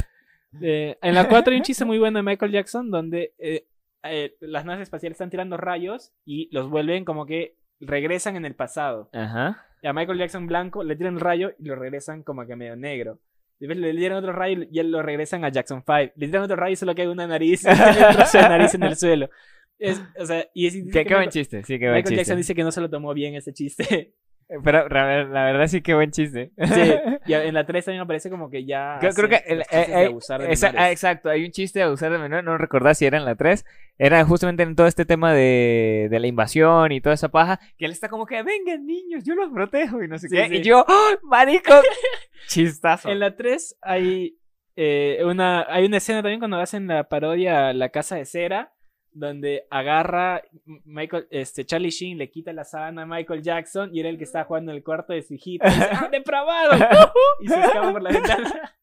Eh, en la 4 hay un chiste muy bueno de Michael Jackson donde eh, eh, las naves espaciales están tirando rayos y los vuelven como que regresan en el pasado. Ajá. Y a Michael Jackson blanco le tiran el rayo y lo regresan como que medio negro. Después le tiran otro rayo y él lo regresan a Jackson 5. Le tiran otro rayo y solo queda una nariz, y un trozo de nariz en el suelo. Es, o sea, y es, Qué, que buen chiste, sí, qué buen Michael chiste. Jackson dice que no se lo tomó bien ese chiste. Pero la, verdad sí que buen chiste. Sí, y en la 3 también aparece como que ya. Creo, creo que. el- eh, de eh, abusar de esa- ah, exacto, hay un chiste de abusar de menores, no recordaba si era en la 3. Era justamente en todo este tema de, de la invasión y toda esa paja. Que él está como que, vengan niños, yo los protejo y no sé Sí, qué. sí. Y yo, ¡oh, marico! Chistazo. En la 3 hay, eh, una, hay una escena también cuando hacen la parodia La Casa de Cera, donde agarra Michael, este, Charlie Sheen, le quita la sábana a Michael Jackson y era el que estaba jugando en el cuarto de su hijita. Y dice, ¡Ah, depravado! y se escapa por la ventana.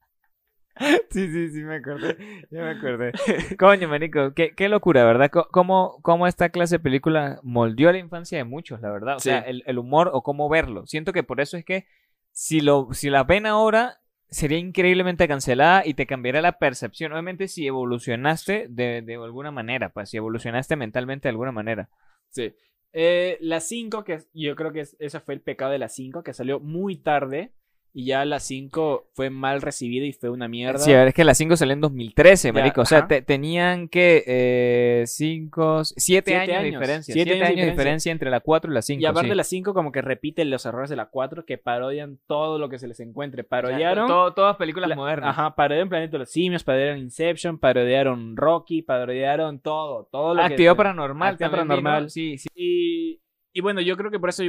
Sí, sí, sí, me acordé. Ya me acordé. Coño, manico, qué, qué locura, ¿verdad? Co- ¿Cómo, ¿Cómo esta clase de película moldeó la infancia de muchos, la verdad? O Sí. sea, el, el humor o cómo verlo. Siento que por eso es que si, lo, si la ven ahora, sería increíblemente cancelada y te cambiaría la percepción. Obviamente, si evolucionaste de, de alguna manera, pues si evolucionaste mentalmente de alguna manera. Sí. Eh, la 5, que yo creo que es- ese fue el pecado de la 5, que salió muy tarde. Y ya la 5 fue mal recibida y fue una mierda. Sí, a ver, es que la 5 salió en 2013, Ya, marico. O sea, te- tenían que 5, 7 Siete años, de diferencia. Siete 7 años de años de diferencia. entre la 4 y la 5. Y aparte la 5 como que repiten los errores de la 4 que parodian todo lo que se les encuentre. Parodiaron... todas películas la- modernas. Ajá, parodiaron Planeta de los Simios, parodiaron Inception, parodiaron Rocky, parodiaron todo, todo lo que... Actividad paranormal. Actividad paranormal. vino. Sí, sí. Y, y bueno, yo creo que por eso...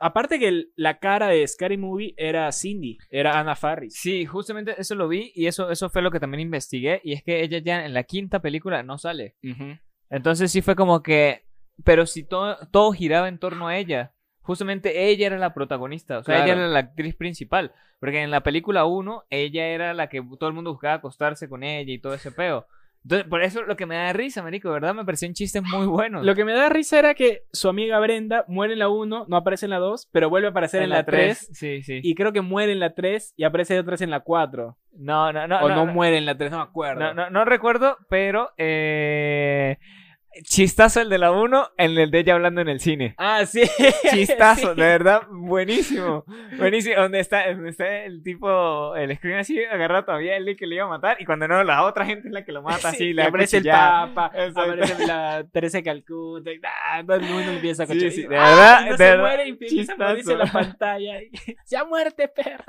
Aparte que el- la cara de Scary Movie era Cindy, era Anna Faris. Sí, justamente eso lo vi y eso, eso fue lo que también investigué. Y es que ella ya en la quinta película no sale. Entonces sí fue como que. Pero si todo, todo giraba en torno a ella. Justamente ella era la protagonista. O sea, Claro. ella era la actriz principal. Porque en la película 1, ella era la que todo el mundo buscaba acostarse con ella y todo ese peo. Entonces, por eso lo que me da risa, marico, ¿verdad? Me parecían chistes muy buenos. Lo que me da risa era que su amiga Brenda muere en la 1, no aparece en la 2, pero vuelve a aparecer en, la 3. Sí, sí. Y creo que muere en la 3 y aparece otra vez en la 4. No, no, no. o no, no, no. muere en la 3, no me acuerdo. No, no, no recuerdo, pero eh, chistazo el de la 1 en el de ella hablando en el cine. Ah, sí. Chistazo, Sí. de verdad, buenísimo. Buenísimo. Donde está, donde está el tipo, el screen así, agarra todavía el que le iba a matar. Y cuando no, la otra gente es la que lo mata, así, Sí, le aparece el. Papa, Exacto. aparece la Teresa de Calcuta, y ¡ah! todo el mundo empieza a cochar. sí, de verdad, no de se verdad, muere y empieza a morirse en la pantalla. y, ¡Ya muerte, perra!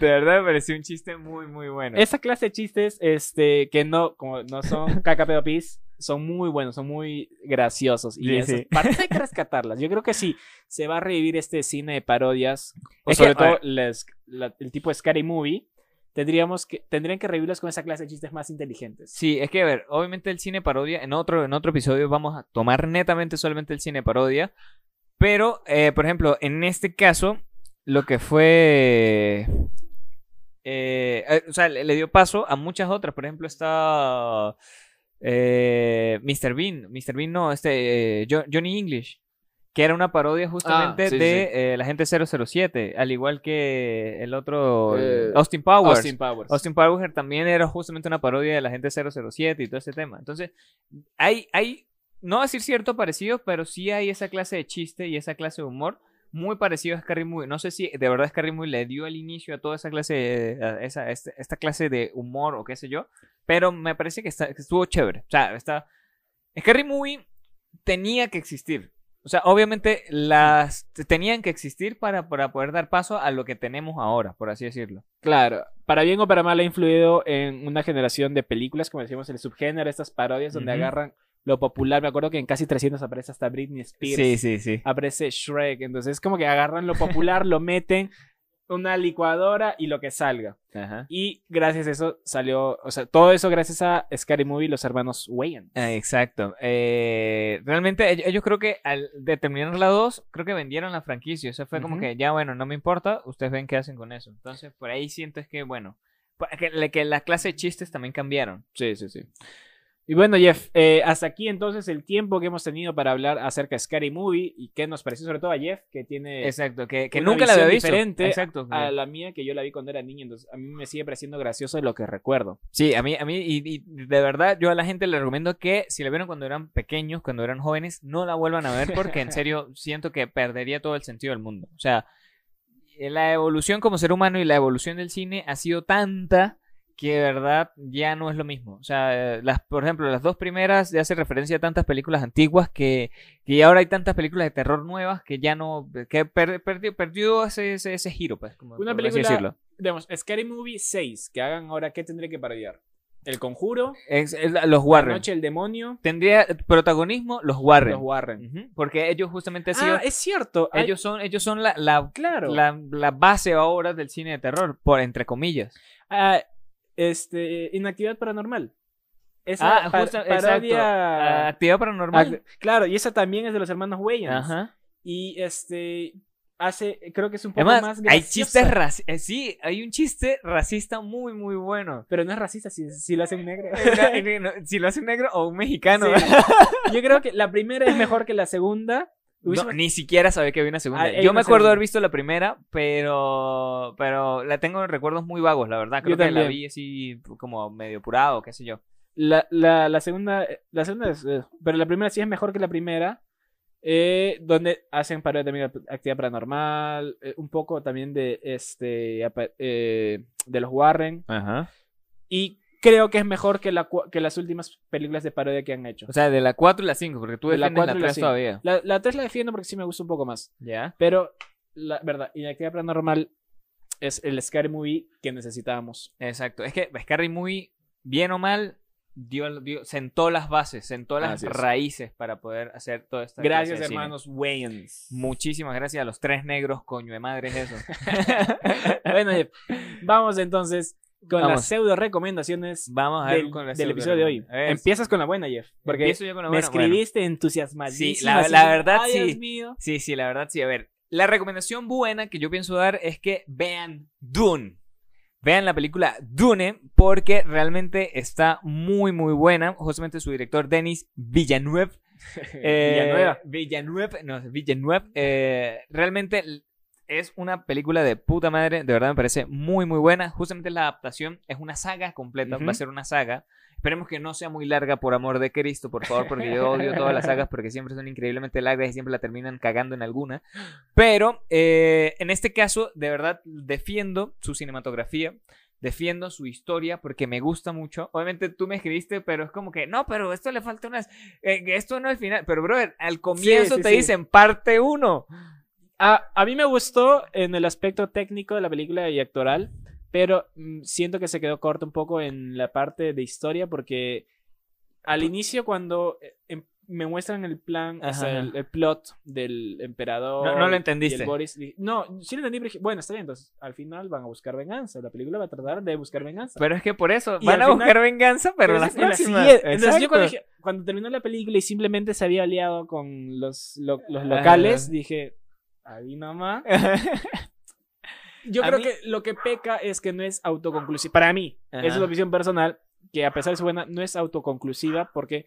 De verdad me pareció un chiste muy, muy bueno. Esa clase de chistes, este, que no, como no son caca pedo pis, son muy buenos, son muy graciosos. Y Sí, esas sí. partes hay que rescatarlas. Yo creo que sí, se va a revivir este cine de parodias, o que, sobre a todo las- la- el tipo de Scary Movie, tendríamos que, tendrían que revivirlos con esa clase de chistes más inteligentes. Sí, es que a ver, obviamente el cine parodia, en otro, en otro episodio vamos a tomar netamente solamente el cine parodia, pero, eh, por ejemplo, en este caso, lo que fue... eh, eh, o sea, le, le dio paso a muchas otras, por ejemplo, está eh, Mr. Bean, Mr. Bean no, este, eh, Jo- Johnny English, que era una parodia justamente Ah, sí, de eh, la gente 007, al igual que el otro, Eh, Austin Powers. Austin Powers. Austin Powers también era justamente una parodia de la gente 007 y todo ese tema. Entonces, hay, hay, no decir cierto parecido, pero sí hay esa clase de chiste y esa clase de humor muy parecido a Scary Movie. No sé si de verdad Scary Movie le dio el inicio a toda esa clase, de- a esa, este- esta clase de humor o qué sé yo, pero me parece que, está- que estuvo chévere. O sea, está... Scary Movie tenía que existir. O sea, obviamente las tenían que existir para, para poder dar paso a lo que tenemos ahora, por así decirlo. Claro, para bien o para mal ha influido en una generación de películas, como decíamos, el subgénero, estas parodias donde agarran lo popular. Me acuerdo que en casi 300 aparece hasta Britney Spears. Sí, sí, sí. Aparece Shrek. Entonces es como que agarran lo popular, lo meten una licuadora y lo que salga. Ajá. Y gracias a eso salió, o sea, todo eso gracias a Scary Movie y los hermanos Wayans. Ah, Exacto. Eh, realmente ellos, ellos creo que al determinar la 2, creo que vendieron la franquicia. O sea, fue como Ujú. que ya, bueno, no me importa, ustedes ven qué hacen con eso. Entonces, por ahí siento es que, bueno, que, que la clase de chistes también cambiaron. Sí, sí, sí. Y bueno, Jeff, eh, hasta aquí entonces el tiempo que hemos tenido para hablar acerca de Scary Movie y qué nos pareció sobre todo a Jeff, que tiene Exacto, que, que una nunca la había visto. diferente Exacto. a la mía que yo la vi cuando era niño, entonces a mí me sigue pareciendo gracioso lo que recuerdo. Sí, a mí, a mí y, y de verdad, yo a la gente le recomiendo que si la vieron cuando eran pequeños, cuando eran jóvenes, no la vuelvan a ver porque en serio siento que perdería todo el sentido del mundo. O sea, la evolución como ser humano y la evolución del cine ha sido tanta que de verdad ya no es lo mismo. O sea, las, por ejemplo, las dos primeras ya hace referencia a tantas películas antiguas que, que ahora hay tantas películas de terror nuevas que ya no, que per- perdió, perdió ese, ese, ese giro, pues. Como, Una película- decirlo. Digamos, Scary Movie 6, que hagan ahora, ¿qué tendría que parodiar? El Conjuro, Es- es la- los La Warren. Noche del Demonio, Tendría protagonismo los Warren. los Warren. Porque ellos justamente han sido, Ah, es cierto. hay- ellos son, ellos son la, la, claro. la, la base ahora del cine de terror, por entre comillas. Ah, este, Inactividad Paranormal. Esa Ah, pa- justo, parodia-. Ah, Actividad paranormal. Claro, y esa también es de los hermanos Wayans. Ajá. Y este hace, creo que es un poco Además, más hay chistes racistas. Sí, hay un chiste racista muy, muy bueno. Pero no es racista si, si lo hacen negro. si lo hace un negro o un mexicano. Sí. Yo creo que la primera es mejor que la segunda. No, ni siquiera sabía que había una segunda. Ah, Yo me acuerdo segunda. haber visto la primera, pero pero la tengo en recuerdos muy vagos, la verdad. Creo Yo que la vi así como medio apurado, qué sé yo. La, la, la segunda, la segunda es, eh, pero la primera sí es mejor que la primera. eh, donde hacen parodia también de actividad paranormal, eh, un poco también de este eh, de los Warren. Ajá. Y creo que es mejor que, la, que las últimas películas de parodia que han hecho. O sea, de la 4 y la 5, porque tú De la defiendes la, 4 y la 3 cinco. todavía. La, la 3 la defiendo porque sí me gusta un poco más. ¿Ya? Pero, la verdad, Inactividad Paranormal es el Scary Movie que necesitábamos. Exacto. Es que Scary muy bien o mal, dio, dio- sentó las bases, sentó las es. raíces para poder hacer toda esta clase Gracias, de cine. hermanos Wayans. Muchísimas gracias a los tres negros, coño de madre es eso. bueno, Jeff, vamos entonces con Vamos. las pseudo recomendaciones Vamos a ver del, con del episodio de hoy. Empiezas con la buena, Jeff. Porque empiezo yo con la me buena, bueno. escribiste entusiasmadísimo. Sí, la- verdad, "Ay, sí. Dios mío". Sí, sí, la verdad sí. A ver, la recomendación buena que yo pienso dar es que vean Dune. Vean la película Dune porque realmente está muy, muy buena. Justamente su director, Denis Villeneuve. eh, Villanueva. Villeneuve, no, Villeneuve. eh, realmente es una película de puta madre. De verdad me parece muy, muy buena. Justamente la adaptación es una saga completa. Ujú. Va a ser una saga. Esperemos que no sea muy larga, por amor de Cristo, por favor, porque yo odio todas las sagas porque siempre son increíblemente largas y siempre la terminan cagando en alguna. Pero eh, en este caso, de verdad, defiendo su cinematografía, defiendo su historia porque me gusta mucho. Obviamente tú me escribiste, pero es como que, no, pero esto le falta unas... eh, esto no es final. Pero, brother, al comienzo sí, te sí. dicen parte 1. A, a mí me gustó en el aspecto técnico de la película y actoral, pero mm, siento que se quedó corto un poco en la parte de historia porque al inicio cuando eh, em- me muestran el plan, o sea, Ajá. el, el plot del emperador. No- no lo y entendiste. el Boris, no, sí lo entendí, bueno, está bien, entonces al final van a buscar venganza. La película va a tratar de buscar venganza. Pero es que por eso, Y van a final- buscar venganza, pero, Pero las en la siguiente. Entonces yo cuando, dije- cuando terminó la película y simplemente se había aliado con los, lo- los Ajá. locales, dije, ahí nomás. Yo creo mí- que lo que peca es que no es autoconclusiva. Para mí, Ajá. esa es la visión personal, que a pesar de ser buena, no es autoconclusiva porque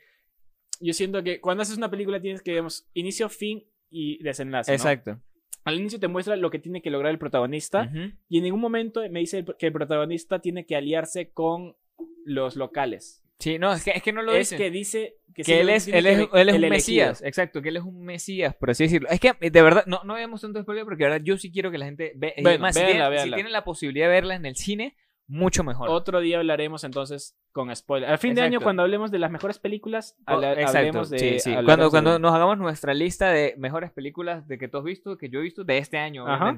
yo siento que cuando haces una película tienes que, digamos, inicio, fin y desenlace. ¿no? Exacto. Al inicio te muestra lo que tiene que lograr el protagonista y en ningún momento me dice que el protagonista tiene que aliarse con los locales. Sí, no, es que, es que no lo es dice. que dice que, que él es, él es, que- él es el un elegido. mesías, exacto, que él es un mesías, por así decirlo. Es que de verdad, no, no veamos tanto spoiler porque ahora yo sí quiero que la gente vea. Bueno, además, si, véanla, tienen, si véanla. tienen la posibilidad de verla en el cine, mucho mejor. Otro día hablaremos entonces con spoiler. Al fin de Exacto. año, cuando hablemos de las mejores películas, Oh, habla- exacto, hablemos de. sí, sí. Cuando, de- cuando nos hagamos nuestra lista de mejores películas de que tú has visto, que yo he visto de este año, Ajá.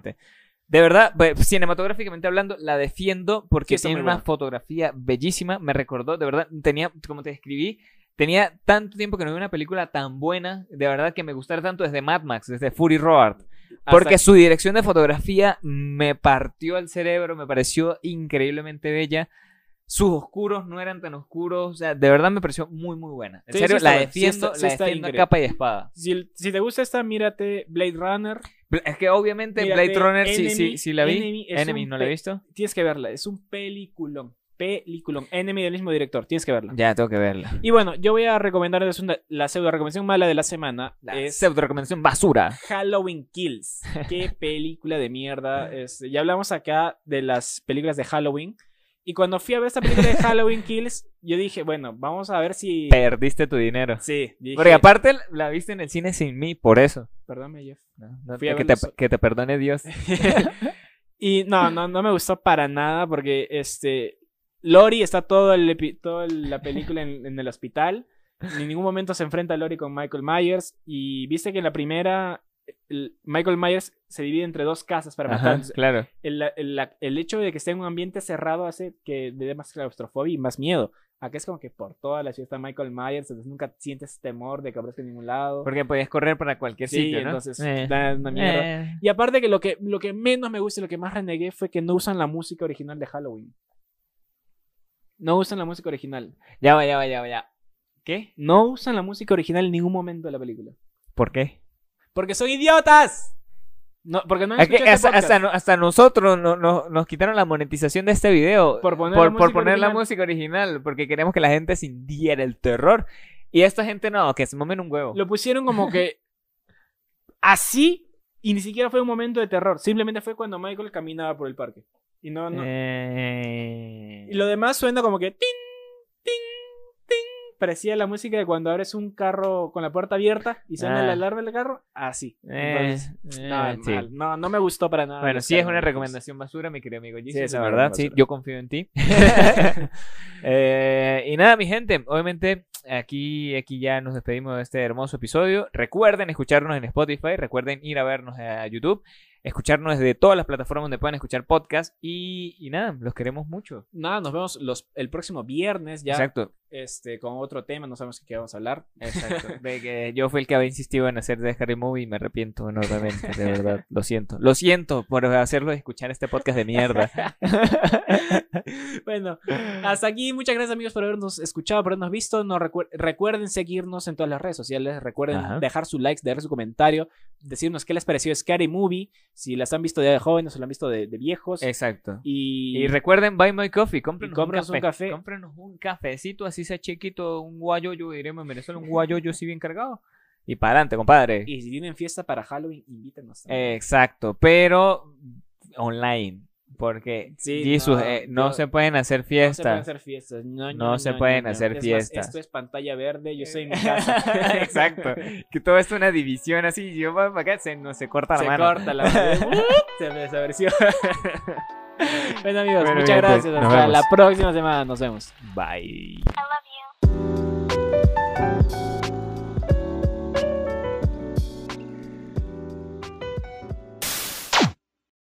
De verdad, pues, cinematográficamente hablando, la defiendo porque tiene una fotografía bellísima. Me recordó, de verdad, tenía, como te escribí, tenía tanto tiempo que no vi una película tan buena, de verdad que me gustara tanto desde Mad Max, desde Fury Road. hasta- Porque su dirección de fotografía me partió el cerebro, me pareció increíblemente bella. Sus oscuros no eran tan oscuros, o sea, de verdad me pareció muy, muy buena. En Sí, serio, sí la buena, sí defiendo, está- la defiendo capa y espada. Si, si te gusta esta, mírate Blade Runner. Es que obviamente Mírate, Blade Runner sí, Enemy- sí la vi. Enemy es Enemy no la he visto. Tienes que verla. Es un peliculón. Peliculón. Enemy del mismo director. Tienes que verla. Ya, tengo que verla. Y bueno, yo voy a recomendarles una- la pseudo recomendación mala de la semana. La es pseudo recomendación basura. Halloween Kills. Qué película de mierda. Este, ya hablamos acá de las películas de Halloween. Y cuando fui a ver esta película de Halloween Kills, yo dije, bueno, vamos a ver si. Perdiste tu dinero. Sí, dije. Porque aparte la viste en el cine sin mí, por eso. Perdóname, Jeff. No, no, Fui a que, te, so- que te perdone Dios. y no, no, no me gustó para nada porque este. Lori está todo el epi- toda la película en, en el hospital. En ningún momento se enfrenta Lori con Michael Myers. Y viste que en la primera, Michael Myers se divide entre dos casas para matar. Ajá, Entonces, claro. el, el- la- el hecho de que esté en un ambiente cerrado hace que le dé más claustrofobia y más miedo. Acá es como que por toda la ciudad está Michael Myers, entonces nunca sientes temor de que aparezca en ningún lado. Porque podías correr para cualquier sí, sitio, ¿no? entonces Eh, da una mierda. eh. Y aparte que lo que lo que menos me gusta y lo que más renegué fue que no usan la música original de Halloween. No usan la música original. Ya va, ya va, ya va, ya. ¿Qué? No usan la música original en ningún momento de la película. ¿Por qué? Porque son idiotas. No, porque no han Es que este hasta, hasta, hasta nosotros no- no- nos quitaron la monetización de este video Por poner por, la por música poner la original. música original, porque queremos que la gente sintiera el terror. Y esta gente no, que se momen un huevo. Lo pusieron como que así y ni siquiera fue un momento de terror. Simplemente fue cuando Michael caminaba por el parque. Y no, no. Eh, Y lo demás suena como que tin. Parecía la música de cuando abres un carro con la puerta abierta y suena Ah. la alarma del carro. Así. eh, Entonces, eh, no, sí. no, no me gustó para nada. Bueno, sí es una recomendación basura, mi querido amigo Jesus, Sí, es la verdad, sí, yo confío en ti. Eh, y nada, mi gente, obviamente aquí, aquí ya nos despedimos de este hermoso episodio. Recuerden escucharnos en Spotify, recuerden ir a vernos a YouTube, escucharnos desde todas las plataformas donde puedan escuchar podcast y, y nada, los queremos mucho. Nada, nos vemos los, el próximo viernes ya Exacto, este, con otro tema. No sabemos qué vamos a hablar. exacto. De que yo fui el que había insistido en hacer de Harry Movie y me arrepiento enormemente, de verdad. Lo siento. Lo siento por hacerlo escuchar este podcast de mierda. bueno, hasta aquí. Muchas gracias, amigos, por habernos escuchado, por habernos visto. No recuer- recuerden seguirnos en todas las redes sociales. Recuerden Ajá. dejar su like, dejar su comentario, decirnos qué les pareció Scary Movie, si las han visto de jóvenes o las han visto de, de viejos. Exacto. y, Y recuerden, buy my coffee, cómprenos, un, un café. café. Cómprenos un cafecito, así sea chiquito, un guayoyo, diremos en Venezuela, un guayoyo así bien cargado. Y para adelante, compadre. y si tienen fiesta para Halloween, invítenos. también. Exacto, pero online. Porque, Sí, Jesus, no, eh, no yo- se pueden hacer No se pueden fiestas. hacer fiestas. No, No se pueden hacer Es fiestas. esto es pantalla verde. Yo en mi casa. Exacto. Que todo es una división así. Yo para acá se, no, se corta la Se mano. corta la mano. se me desapareció. bueno, amigos, Bueno, muchas gracias. Hasta la próxima semana. Nos vemos. Bye.